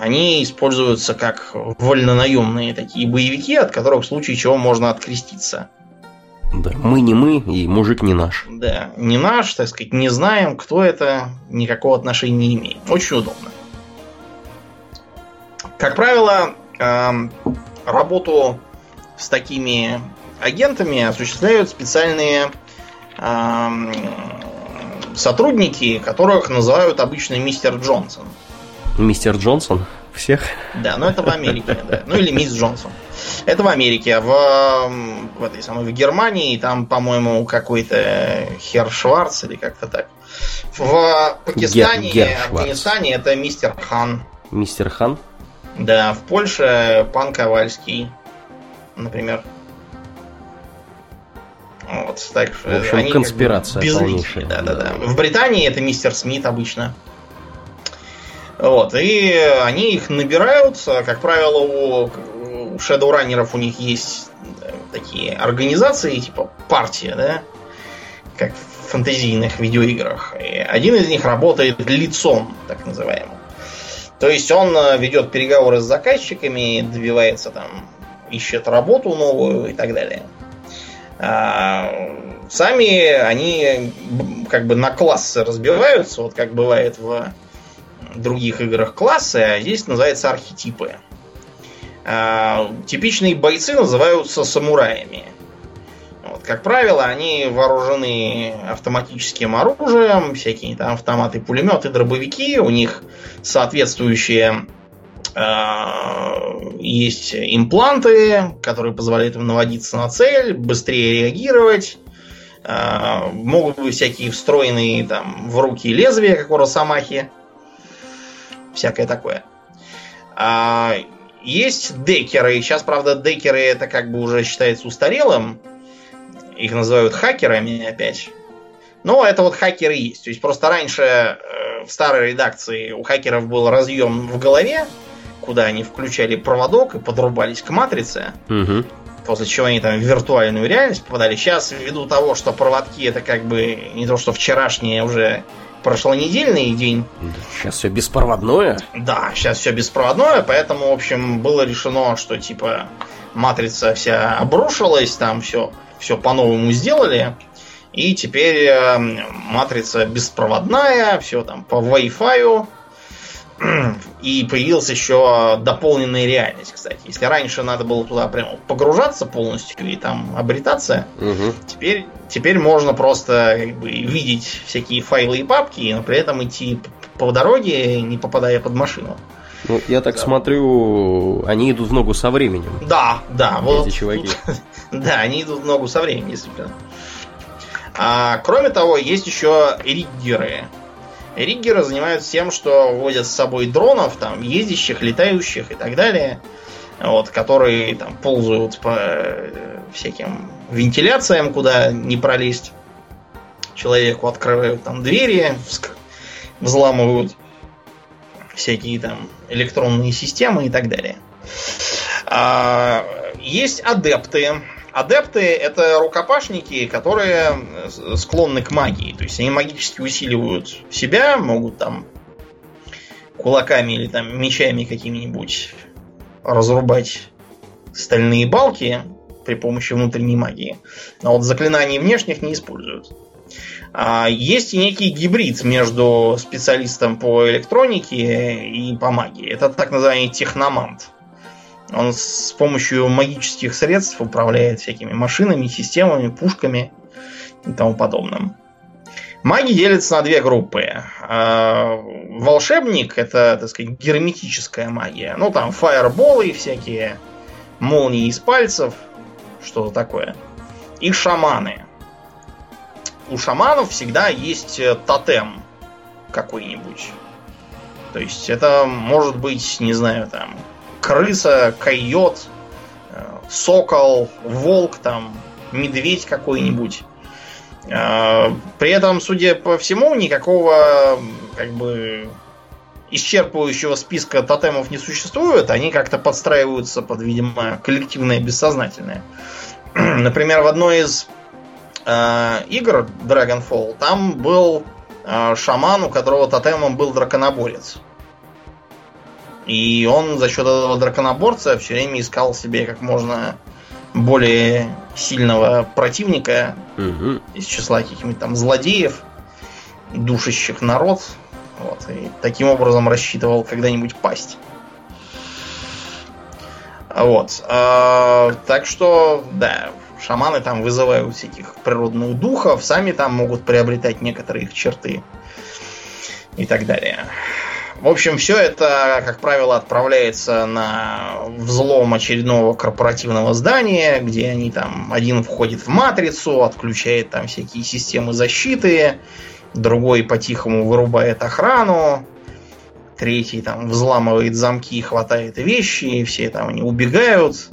они используются как вольнонаемные такие боевики, от которых в случае чего можно откреститься. Да, мы не мы, и мужик не наш. Да, не наш, так сказать, не знаем, кто это, никакого отношения не имеет. Очень удобно. Как правило, эм, работу с такими агентами осуществляют специальные эм, сотрудники, которых называют обычно мистер Джонсон. Мистер Джонсон? Всех? Да, но это в Америке. Да. Ну или мисс Джонсон. Это в Америке. А в, в этой самой в Германии там, по-моему, какой-то Хер Шварц или как-то так. В Пакистане, Гер, Гер Афганистане это мистер Хан. Мистер Хан? Да, в Польше пан Ковальский, например. Вот, так в общем, они конспирация как бы полнейшая. Да, да, да. В Британии это мистер Смит обычно. Вот, и они их набирают, как правило, у шедоураннеров у них есть э, такие организации, типа партия, да, как в фэнтезийных видеоиграх. И один из них работает лицом, так называемым. То есть он э, ведет переговоры с заказчиками, добивается там, ищет работу новую и так далее. А сами они как бы на классы разбиваются, вот как бывает в других играх классы, а здесь называется архетипы. А, типичные бойцы называются самураями. Вот, как правило, они вооружены автоматическим оружием, всякие там автоматы, пулеметы, дробовики. У них соответствующие э, есть импланты, которые позволяют им наводиться на цель, быстрее реагировать. Э, могут быть всякие встроенные там в руки лезвия, как у Росомахи всякое такое. А, есть декеры. Сейчас, правда, декеры это как бы уже считается устарелым. Их называют хакерами опять. Но это вот хакеры есть. То есть просто раньше э, в старой редакции у хакеров был разъем в голове, куда они включали проводок и подрубались к матрице. Угу. После чего они там в виртуальную реальность попадали. Сейчас, ввиду того, что проводки это как бы не то, что вчерашнее уже прошлонедельный день. Сейчас все беспроводное? Да, сейчас все беспроводное, поэтому, в общем, было решено, что типа матрица вся обрушилась, там все, все по-новому сделали. И теперь э, матрица беспроводная, все там по Wi-Fi. И появилась еще дополненная реальность, кстати. Если раньше надо было туда прямо погружаться полностью и там обретаться, угу. теперь, теперь можно просто как бы видеть всякие файлы и папки, но при этом идти по дороге, не попадая под машину. Ну, я так да. смотрю, они идут в ногу со временем. Да, да, вот. Эти чуваки. да, они идут в ногу со временем, действительно. А, кроме того, есть еще риггеры. Риггеры занимаются тем, что возят с собой дронов, там, ездящих, летающих и так далее, вот, которые там ползают по э, всяким вентиляциям, куда не пролезть, человеку открывают там двери, взламывают всякие там электронные системы и так далее. А, есть адепты. Адепты это рукопашники, которые склонны к магии. То есть они магически усиливают себя, могут там кулаками или там мечами какими-нибудь разрубать стальные балки при помощи внутренней магии. А вот заклинаний внешних не используют. А есть и некий гибрид между специалистом по электронике и по магии. Это так называемый техномант. Он с помощью магических средств управляет всякими машинами, системами, пушками и тому подобным. Маги делятся на две группы. А, волшебник это, так сказать, герметическая магия. Ну, там фаерболы всякие, молнии из пальцев, что-то такое. И шаманы. У шаманов всегда есть э, тотем какой-нибудь. То есть это может быть, не знаю, там, крыса, койот, э, сокол, волк, там, медведь какой-нибудь. Э, при этом, судя по всему, никакого как бы исчерпывающего списка тотемов не существует, они как-то подстраиваются под, видимо, коллективное бессознательное. Например, в одной из э, игр Dragonfall там был э, шаман, у которого тотемом был драконоборец. И он за счет этого драконоборца все время искал себе как можно более сильного противника угу. из числа каких-нибудь там злодеев, душащих народ, вот, и таким образом рассчитывал когда-нибудь пасть. Вот. А, так что, да, шаманы там вызывают всяких природных духов, сами там могут приобретать некоторые их черты и так далее. В общем, все это, как правило, отправляется на взлом очередного корпоративного здания, где они там один входит в матрицу, отключает там всякие системы защиты, другой по-тихому вырубает охрану, третий там взламывает замки, хватает вещи, и все там они убегают,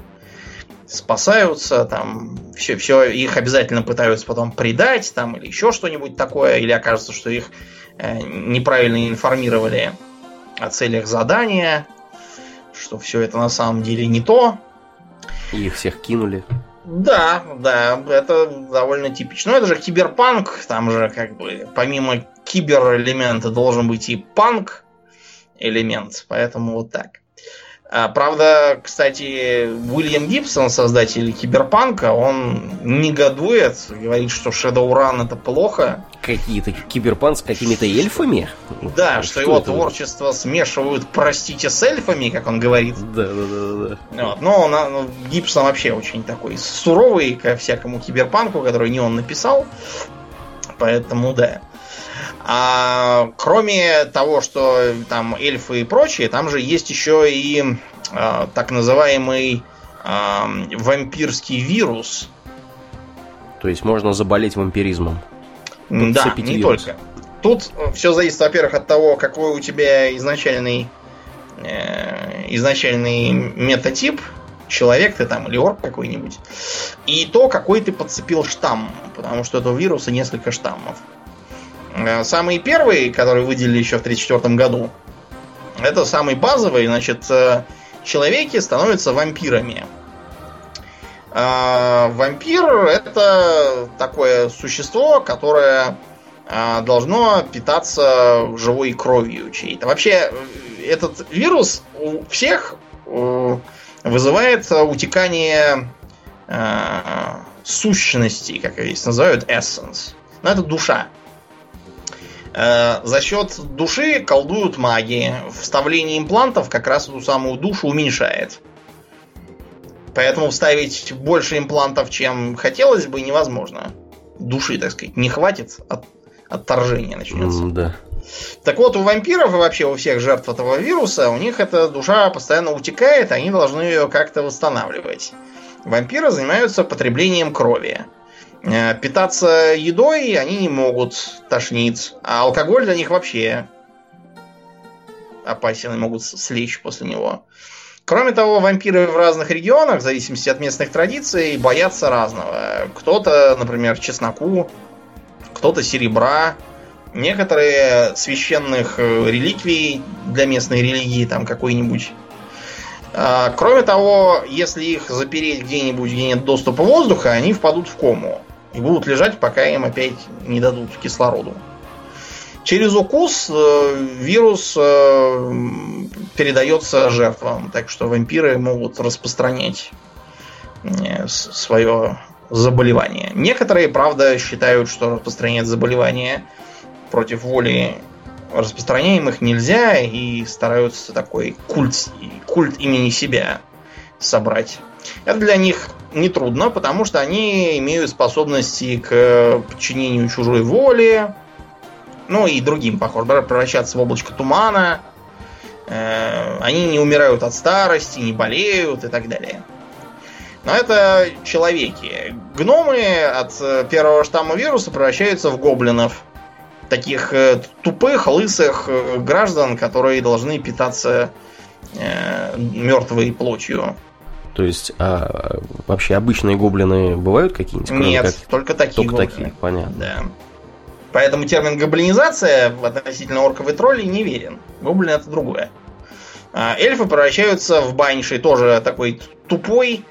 спасаются, там все, все их обязательно пытаются потом предать, там или еще что-нибудь такое, или окажется, что их э, неправильно информировали о целях задания, что все это на самом деле не то. И их всех кинули. Да, да, это довольно типично. Но это же киберпанк, там же как бы помимо кибер-элемента должен быть и панк элемент, поэтому вот так. А, правда, кстати, Уильям Гибсон, создатель Киберпанка, он негодует, говорит, что Shadowrun это плохо. Какие-то киберпанк с какими-то эльфами? Да, что, что его это? творчество смешивают, простите, с эльфами, как он говорит. Да, да, да, да. Вот. Но он, ну, Гибсон вообще очень такой суровый ко всякому киберпанку, который не он написал. Поэтому да. А кроме того, что там эльфы и прочее, там же есть еще и а, так называемый а, вампирский вирус. То есть можно заболеть вампиризмом. Да, не вирус. только. Тут все зависит, во-первых, от того, какой у тебя изначальный э, изначальный метатип, человек ты там или орк какой-нибудь, и то, какой ты подцепил штамм, потому что этого вируса несколько штаммов. Э, самый первый, который выделили еще в 1934 году, это самый базовый, значит, э, человеки становятся вампирами. Э, вампир это такое существо, которое должно питаться живой кровью чьей-то. Вообще, этот вирус у всех вызывает утекание сущности, как здесь называют, essence. Но это душа. Э, за счет души колдуют маги. Вставление имплантов как раз эту самую душу уменьшает. Поэтому вставить больше имплантов, чем хотелось бы, невозможно. Души, так сказать, не хватит, от, отторжение начнется. Mm, да. Так вот, у вампиров и вообще у всех жертв этого вируса, у них эта душа постоянно утекает, они должны ее как-то восстанавливать. Вампиры занимаются потреблением крови. Питаться едой они не могут, тошнить. А алкоголь для них вообще опасен и могут слечь после него. Кроме того, вампиры в разных регионах, в зависимости от местных традиций, боятся разного. Кто-то, например, чесноку, что-то серебра, некоторые священных э, реликвий для местной религии, там какой-нибудь. А, кроме того, если их запереть где-нибудь, где нет доступа воздуха, они впадут в кому и будут лежать, пока им опять не дадут кислороду. Через укус э, вирус э, передается жертвам, так что вампиры могут распространять э, свое заболевание. Некоторые, правда, считают, что распространять заболевание против воли распространяемых нельзя и стараются такой культ, культ имени себя собрать. Это для них нетрудно, потому что они имеют способности к подчинению чужой воле, ну и другим, похоже, превращаться в облачко тумана. Э, они не умирают от старости, не болеют и так далее. Но это человеки. Гномы от первого штамма вируса превращаются в гоблинов. Таких э, тупых, лысых э, граждан, которые должны питаться мертвой плотью. То есть, а вообще обычные гоблины бывают какие-нибудь? Нет, как... только такие Только гоблины. такие, понятно. Да. Поэтому термин гоблинизация относительно орков и троллей не верен. Гоблин это другое. А, эльфы превращаются в баньши, тоже такой тупой,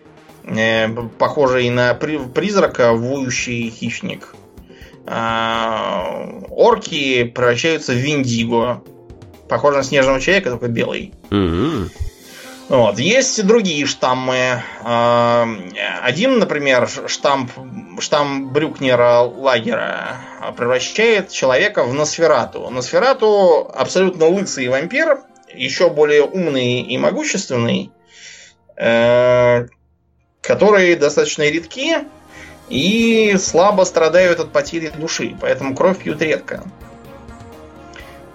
э, похожий на призрака, воющий хищник. А, орки превращаются в виндиго, похожий на снежного человека, только белый. Mm-hmm. Вот. Есть другие штаммы. А, один, например, штамп, штамм Брюкнера Лагера превращает человека в Носферату. Носферату абсолютно лысый вампир, еще более умный и могущественный, э, которые достаточно редки и слабо страдают от потери души, поэтому кровь пьют редко.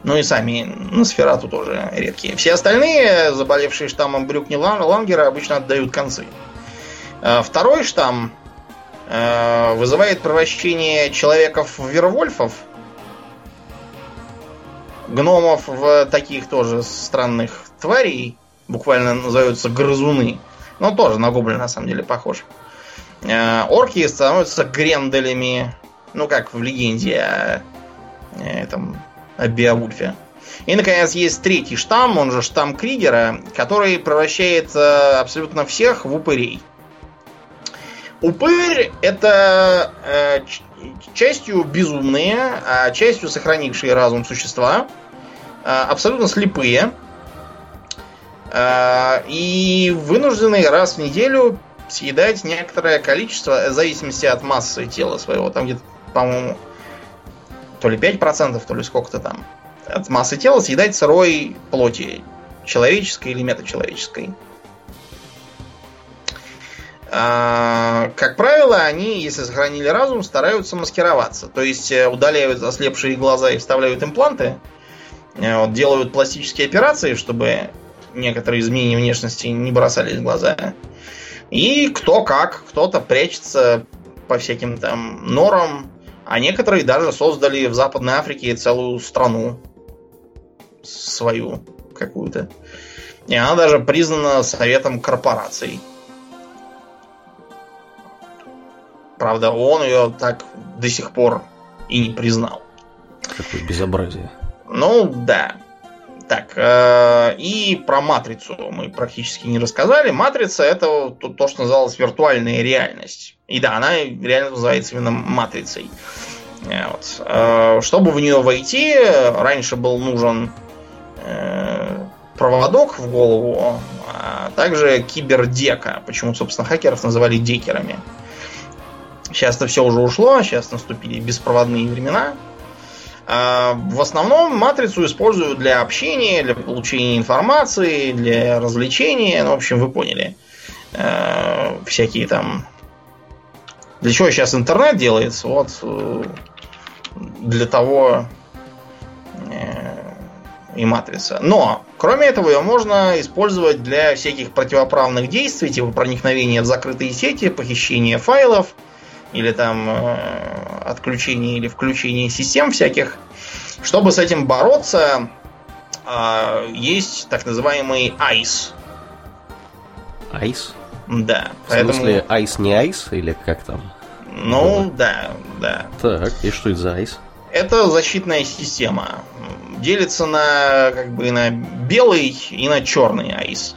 Ну и сами Носферату тоже редкие. Все остальные, заболевшие штаммом Брюкни Лангера, обычно отдают концы. А второй штамм э, вызывает превращение человеков в вервольфов, гномов в таких тоже странных тварей, буквально называются грызуны. Но тоже на гоблина на самом деле похож. Э, орки становятся гренделями, ну как в легенде о этом о Беовульфе. И, наконец, есть третий штамм, он же штамм Кригера, который превращает абсолютно всех в упырей. Упырь это э, частью безумные, а частью сохранившие разум существа, э, абсолютно слепые э, и вынуждены раз в неделю съедать некоторое количество, в зависимости от массы тела своего, там где-то, по-моему, то ли 5%, то ли сколько-то там от массы тела съедать сырой плоти, человеческой или метачеловеческой. А, как правило, они, если сохранили разум, стараются маскироваться. То есть э, удаляют ослепшие глаза и вставляют импланты, э, вот, делают пластические операции, чтобы некоторые изменения внешности не бросались в глаза. И кто как, кто-то прячется по всяким там норам, а некоторые даже создали в Западной Африке целую страну свою какую-то. И она даже признана советом корпораций. Правда, он ее так до сих пор и не признал. Какое безобразие. Ну, да. Так, э, и про матрицу мы практически не рассказали. Матрица это то, то, что называлось виртуальная реальность. И да, она реально называется именно матрицей. Э, вот. Э, чтобы в нее войти, раньше был нужен э, проводок в голову, а также кибердека. Почему, собственно, хакеров называли декерами. Сейчас это все уже ушло, сейчас наступили беспроводные времена. В основном матрицу используют для общения, для получения информации, для развлечения. Ну, в общем, вы поняли. Всякие там для чего сейчас интернет делается? Вот э, для того э, и матрица. Но, кроме этого, ее можно использовать для всяких противоправных действий, типа проникновения в закрытые сети, похищения файлов, или там э, или включения систем всяких. Чтобы с этим бороться, есть так называемый ICE. ICE? Да. В поэтому... смысле, айс не айс или как там? Ну, да, да. Так, и что это за айс? Это защитная система. Делится на как бы на белый и на черный айс.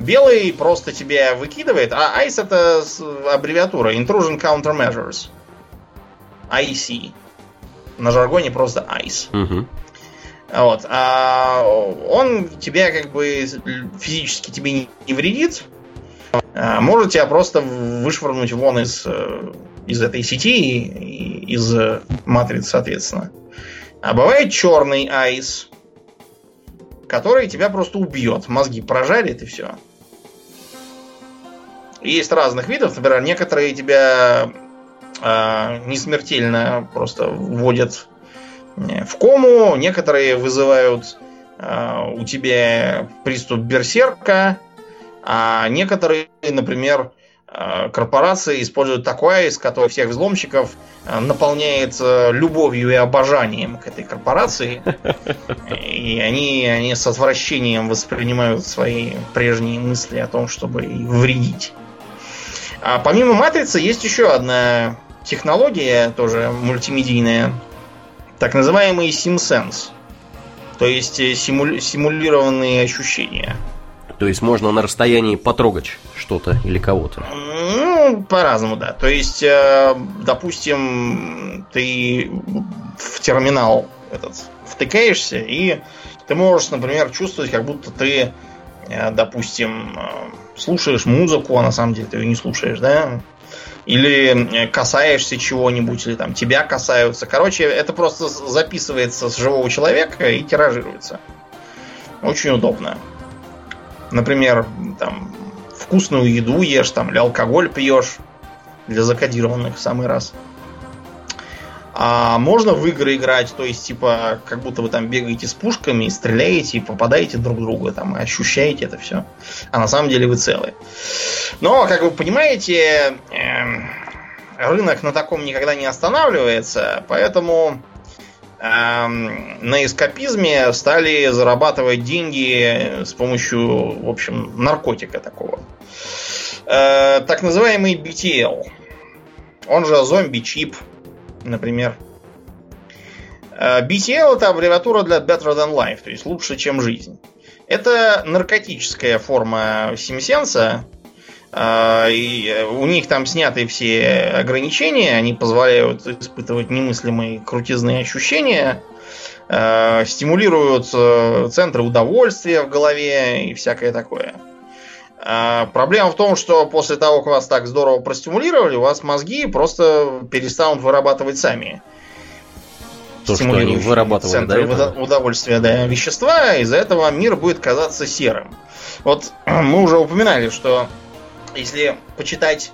Белый просто тебя выкидывает, а ICE это аббревиатура Intrusion Countermeasures. IC. На жаргоне просто ICE. Угу. Вот. А он тебя как бы физически тебе не, не вредит. А может тебя просто вышвырнуть вон из, э, из этой сети и из матриц, соответственно. А бывает черный айс, который тебя просто убьет. Мозги прожарит и все. Есть разных видов, например, некоторые тебя э, не смертельно просто вводят э, в кому, некоторые вызывают э, у тебя приступ берсерка, а некоторые, например, э, корпорации используют такое, из которого всех взломщиков наполняет любовью и обожанием к этой корпорации. И они, они с отвращением воспринимают свои прежние мысли о том, чтобы вредить. А помимо матрицы есть еще одна технология, тоже мультимедийная, так называемый SimSense. То есть э, симули- симулированные ощущения. То есть можно на расстоянии потрогать что-то или кого-то? Ну, по-разному, да. То есть, э, допустим, ты в терминал этот втыкаешься, и ты можешь, например, чувствовать, как будто ты, э, допустим, слушаешь музыку, а на самом деле ты ее не слушаешь, да? Или касаешься чего-нибудь, или там тебя касаются. Короче, это просто записывается с живого человека и тиражируется. Очень удобно. Например, там вкусную еду ешь, там, или алкоголь пьешь для закодированных в самый раз. А можно в игры играть, то есть, типа, как будто вы там бегаете с пушками, стреляете и попадаете друг друга, там, и ощущаете это все. А на самом деле вы целы. Но, как вы понимаете, э, рынок на таком никогда не останавливается, поэтому э, на эскапизме стали зарабатывать деньги с помощью, в общем, наркотика такого. Э, так называемый BTL. Он же зомби-чип например. Э, BTL это аббревиатура для Better Than Life, то есть лучше, чем жизнь. Это наркотическая форма Симсенса. Э, и у них там сняты все ограничения, они позволяют испытывать немыслимые крутизные ощущения, э, стимулируют центры удовольствия в голове и всякое такое. А, проблема в том, что после того, как вас так здорово простимулировали, у вас мозги просто перестанут вырабатывать сами. То, что они вырабатывали центры до удовольствия да, вещества, из-за этого мир будет казаться серым. Вот мы уже упоминали, что если почитать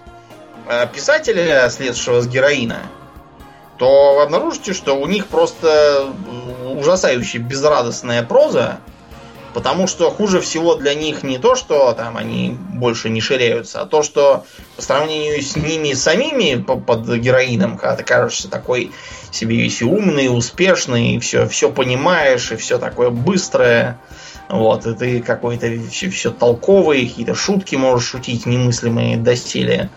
э, писателя, следшего с героина, то вы обнаружите, что у них просто ужасающе безрадостная проза, Потому что хуже всего для них не то, что там они больше не ширяются, а то, что по сравнению с ними самими под героином, когда ты кажешься такой себе весь умный, успешный, все, все понимаешь, и все такое быстрое, вот, и ты какой-то все, все толковый, какие-то шутки можешь шутить немыслимые доселе.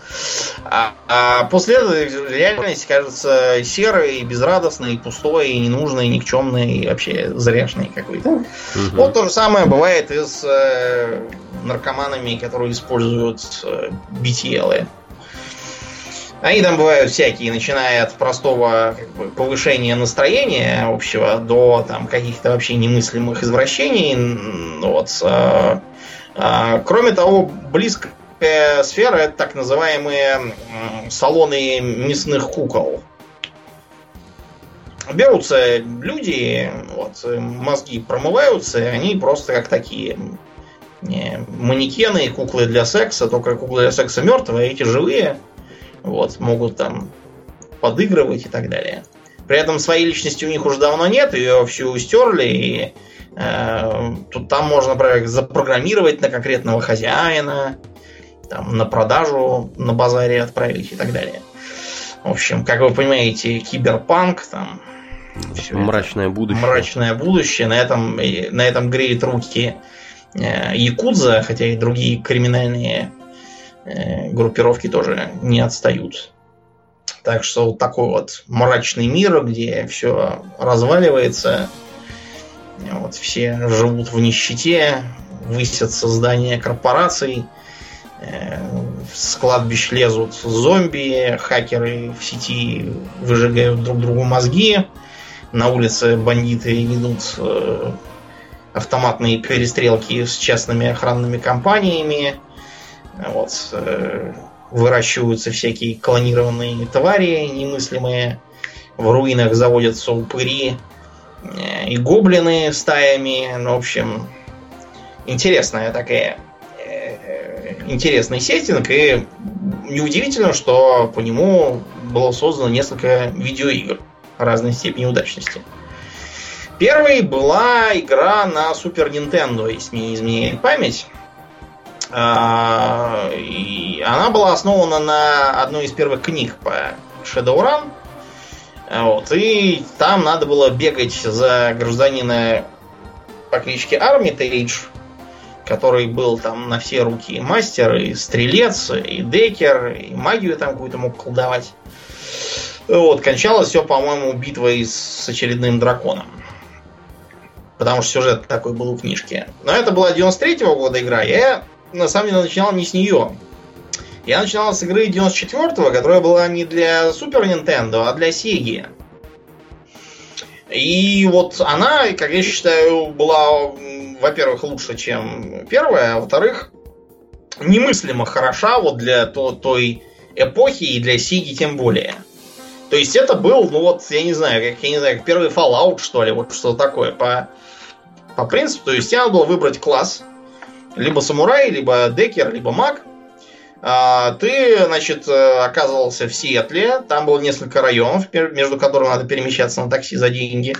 А, а после этого реальность кажется серой, безрадостной, пустой, ненужной, никчемной, и вообще зряшной какой-то. Угу. Вот то же самое бывает и с э, наркоманами, которые используют э, BTL. Они там бывают всякие, начиная от простого как бы, повышения настроения общего до там каких-то вообще немыслимых извращений. Вот. А, а, кроме того, близкая сфера это так называемые салоны мясных кукол. Берутся люди, вот, мозги промываются, и они просто как такие манекены, куклы для секса, только куклы для секса мертвые, а эти живые – вот, могут там подыгрывать и так далее. При этом своей личности у них уже давно нет, ее всю стерли, и э, тут там можно например, запрограммировать на конкретного хозяина, там, на продажу на базаре отправить и так далее. В общем, как вы понимаете, киберпанк, там, все мрачное это, будущее. Мрачное будущее. На этом, на этом греет руки э, Якудза, хотя и другие криминальные группировки тоже не отстают. Так что вот такой вот мрачный мир, где все разваливается, вот все живут в нищете, высятся здания корпораций, э, с кладбищ лезут зомби, хакеры в сети выжигают друг другу мозги, на улице бандиты ведут э, автоматные перестрелки с частными охранными компаниями. Вот, э, выращиваются всякие клонированные твари немыслимые. В руинах заводятся упыри э, и гоблины стаями. Ну, в общем, интересная такая интересный сеттинг, и неудивительно, что по нему было создано несколько видеоигр разной степени удачности. Первой была игра на Супер Nintendo, если не изменяет память. А, и она была основана на одной из первых книг по Shadowrun. Вот, и там надо было бегать за гражданина по кличке Армитейдж, который был там на все руки мастер, и стрелец, и декер, и магию там какую-то мог колдовать. Вот, кончалось все, по-моему, битвой с очередным драконом. Потому что сюжет такой был у книжки. Но это была 93-го года игра. Я, на самом деле, начинал не с нее. Я начинал с игры 94-го, которая была не для Супер Nintendo, а для Sega. И вот она, как я считаю, была, во-первых, лучше, чем первая, а во-вторых, немыслимо хороша вот для той эпохи и для Сиги тем более. То есть это был, ну вот, я не знаю, как, я не знаю, как первый Fallout, что ли, вот что такое, по, по принципу. То есть тебе надо было выбрать класс, либо самурай, либо декер, либо маг. А, ты, значит, оказывался в Сиэтле, там было несколько районов, между которыми надо перемещаться на такси за деньги.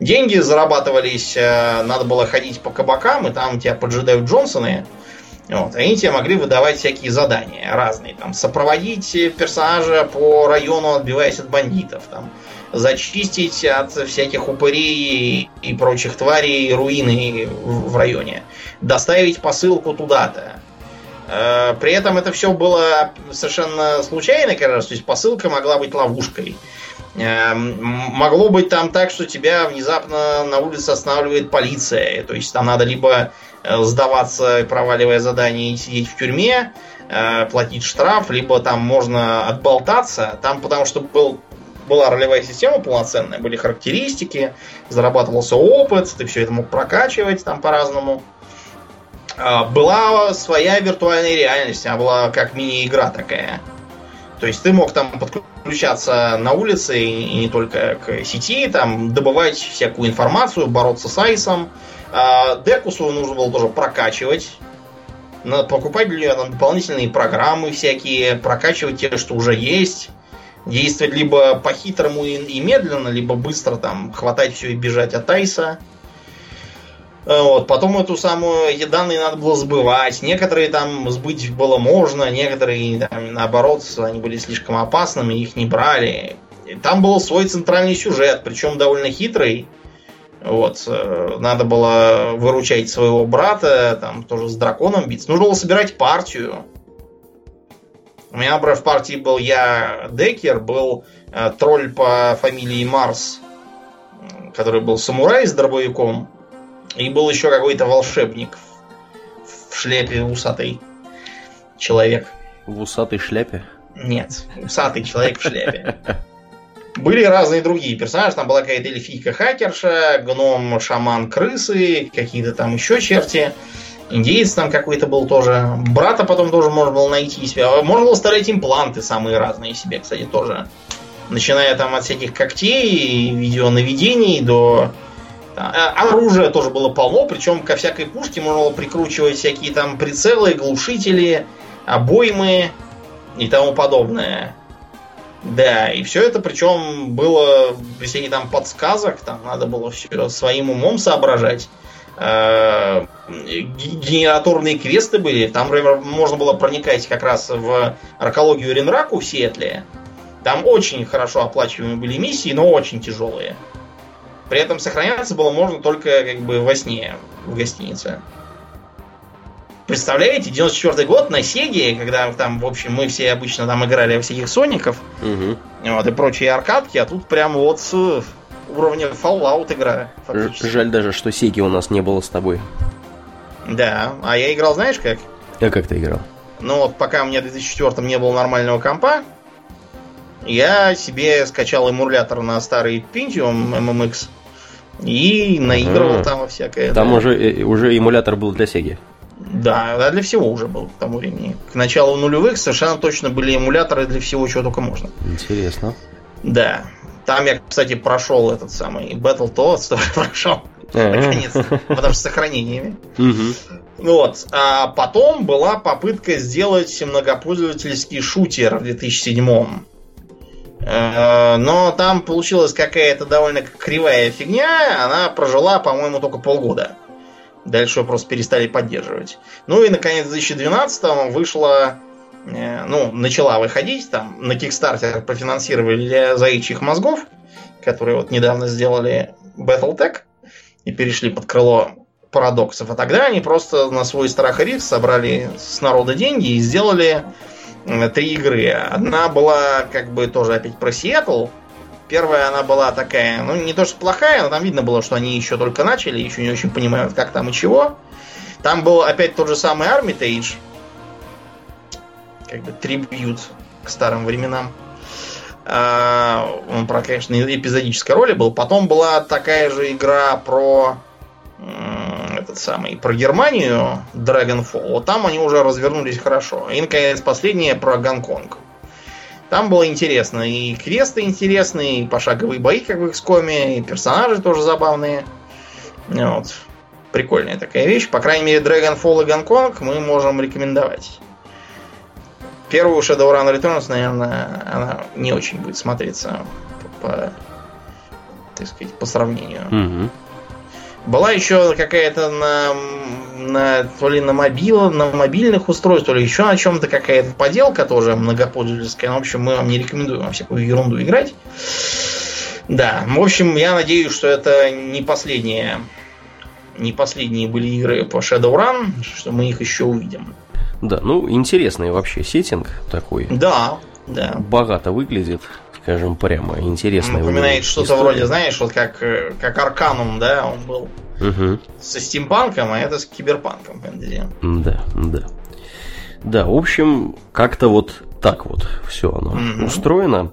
Деньги зарабатывались, э, надо было ходить по кабакам, и там тебя поджидают Джонсоны. Вот. Они тебе могли выдавать всякие задания разные. Там, сопроводить персонажа по району, отбиваясь от бандитов. Там, зачистить от всяких упырей и прочих тварей руины в районе. Доставить посылку туда-то. Э, при этом это все было совершенно случайно, кажется. То есть посылка могла быть ловушкой. Э, могло быть там так, что тебя внезапно на улице останавливает полиция. То есть там надо либо Э, сдаваться, проваливая задание и сидеть в тюрьме, платить штраф, либо там можно отболтаться. Там потому что был, была ролевая система полноценная, были характеристики, зарабатывался опыт, ты все это мог прокачивать там по-разному. А, была своя виртуальная реальность, она была как мини-игра такая. То есть ты мог там подключаться на улице и не только к сети, там добывать всякую информацию, бороться с айсом, а, Деку свою нужно было тоже прокачивать. Надо покупать для нее дополнительные программы всякие, прокачивать те, что уже есть. Действовать либо по-хитрому и, и медленно, либо быстро там хватать все и бежать от Айса. А, вот. Потом эту самую, эти данные надо было сбывать. Некоторые там сбыть было можно, некоторые там, наоборот, они были слишком опасными, их не брали. Там был свой центральный сюжет, причем довольно хитрый. Вот, э, надо было выручать своего брата, там тоже с драконом биться. Нужно было собирать партию. У меня, например, в партии был я Декер, был э, тролль по фамилии Марс, который был самурай с дробовиком, и был еще какой-то волшебник в, в шляпе усатый человек. В усатой шляпе? Нет, усатый человек в шляпе. Были разные другие персонажи. Там была какая-то эльфийка-хакерша, гном, шаман, крысы, какие-то там еще черти. Индеец там какой-то был тоже. Брата потом тоже можно было найти себе. А можно было ставить импланты самые разные себе, кстати, тоже. Начиная там от всяких когтей, видеонаведений до... А, оружия тоже было полно, причем ко всякой пушке можно было прикручивать всякие там прицелы, глушители, обоймы и тому подобное. Да, и все это причем было в всяких там подсказок, там надо было все своим умом соображать. Э, генераторные квесты были, там, можно было проникать как раз в аркологию Ренраку в Сиэтле. Там очень хорошо оплачиваемые были миссии, но очень тяжелые. При этом сохраняться было можно только как бы во сне в гостинице. Представляете, 94 год на Сеге, когда там, в общем, мы все обычно там играли во всяких Соников угу. вот, и прочие аркадки, а тут прям вот уровня Fallout игра. Фактически. Жаль даже, что Сеги у нас не было с тобой. Да, а я играл, знаешь как? А как ты играл? Ну вот пока у меня в 2004 не было нормального компа, я себе скачал эмулятор на старый Pentium MMX и наигрывал а, там всякое. Там да. уже, э, уже эмулятор был для Сеги. Да, да, для всего уже был к тому времени. К началу нулевых совершенно точно были эмуляторы для всего, чего только можно. Интересно. Да. Там я, кстати, прошел этот самый Battletoads, тоже прошел. Наконец. Потому что с сохранениями. Вот. А потом была попытка сделать многопользовательский шутер в 2007 э, но там получилась какая-то довольно кривая фигня. Она прожила, по-моему, только полгода. Дальше просто перестали поддерживать. Ну и, наконец, в 2012 вышла ну, начала выходить, там на Kickstarter профинансировали заячьих мозгов, которые вот недавно сделали Battletech и перешли под крыло парадоксов. А тогда они просто на свой страх и риск собрали с народа деньги и сделали э, три игры. Одна была как бы тоже опять про Сиэтл, Первая она была такая, ну не то что плохая, но там видно было, что они еще только начали, еще не очень понимают, как там и чего. Там был опять тот же самый Armitage, как бы трибют к старым временам. А, он про, конечно, эпизодической роли был. Потом была такая же игра про этот самый, про Германию, Dragonfall. Вот там они уже развернулись хорошо. И, наконец, последняя про Гонконг. Там было интересно. И квесты интересные, и пошаговые бои, как в XCOM, и персонажи тоже забавные. Вот. Прикольная такая вещь. По крайней мере, Dragonfall и Гонконг мы можем рекомендовать. Первую Shadowrun Returns, наверное, она не очень будет смотреться по, по так сказать, по сравнению. Угу. Была еще какая-то на, на то ли на мобил, на мобильных устройствах, то ли еще на чем-то какая-то поделка тоже многопользовательская. Ну, в общем, мы вам не рекомендуем всякую ерунду играть. Да, в общем, я надеюсь, что это не последние, не последние были игры по Shadowrun, что мы их еще увидим. Да, ну интересный вообще сеттинг такой. Да, да. Богато выглядит скажем прямо, интересное. Напоминает что-то вроде, знаешь, вот как, э, как Арканум, да, он был угу. со стимпанком, а это с киберпанком. Да, да. Да, в общем, как-то вот так вот все оно угу. устроено.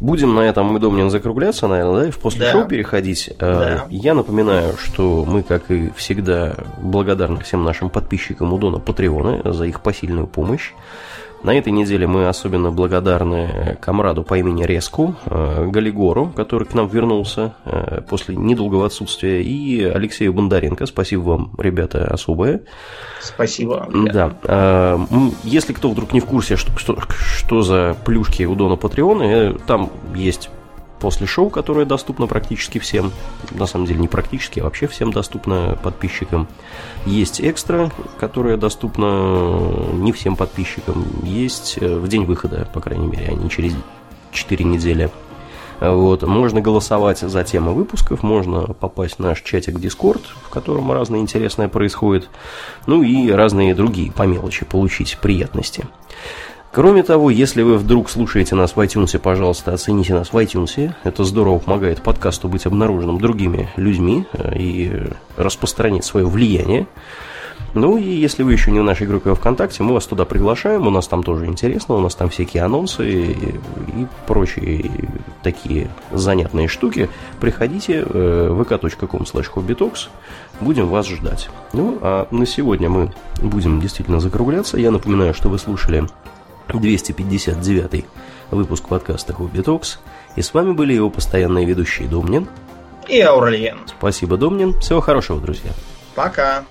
Будем на этом, Домнин, закругляться, наверное, да, и в после да. шоу переходить. Э, да. Я напоминаю, что мы, как и всегда, благодарны всем нашим подписчикам Удона Патреона за их посильную помощь. На этой неделе мы особенно благодарны комраду по имени Резку, э, Галигору, который к нам вернулся э, после недолгого отсутствия, и Алексею Бондаренко. Спасибо вам, ребята, особое. Спасибо. Да. Э, если кто вдруг не в курсе, что, что, что за плюшки у Дона Патреона, там есть после шоу, которое доступно практически всем. На самом деле не практически, а вообще всем доступно подписчикам. Есть экстра, которое доступно не всем подписчикам. Есть э, в день выхода, по крайней мере, а не через 4 недели. Вот. Можно голосовать за темы выпусков, можно попасть в наш чатик Discord, в котором разное интересное происходит, ну и разные другие по мелочи получить приятности. Кроме того, если вы вдруг слушаете нас в iTunes, пожалуйста, оцените нас в iTunes. Это здорово помогает подкасту быть обнаруженным другими людьми э, и распространить свое влияние. Ну и если вы еще не в нашей группе ВКонтакте, мы вас туда приглашаем. У нас там тоже интересно, у нас там всякие анонсы и, и прочие такие занятные штуки. Приходите э, vk.com slash Будем вас ждать. Ну, а на сегодня мы будем действительно закругляться. Я напоминаю, что вы слушали 259 выпуск подкаста Хобби Токс. И с вами были его постоянные ведущие Домнин и Аурлиен. Спасибо, Домнин. Всего хорошего, друзья. Пока.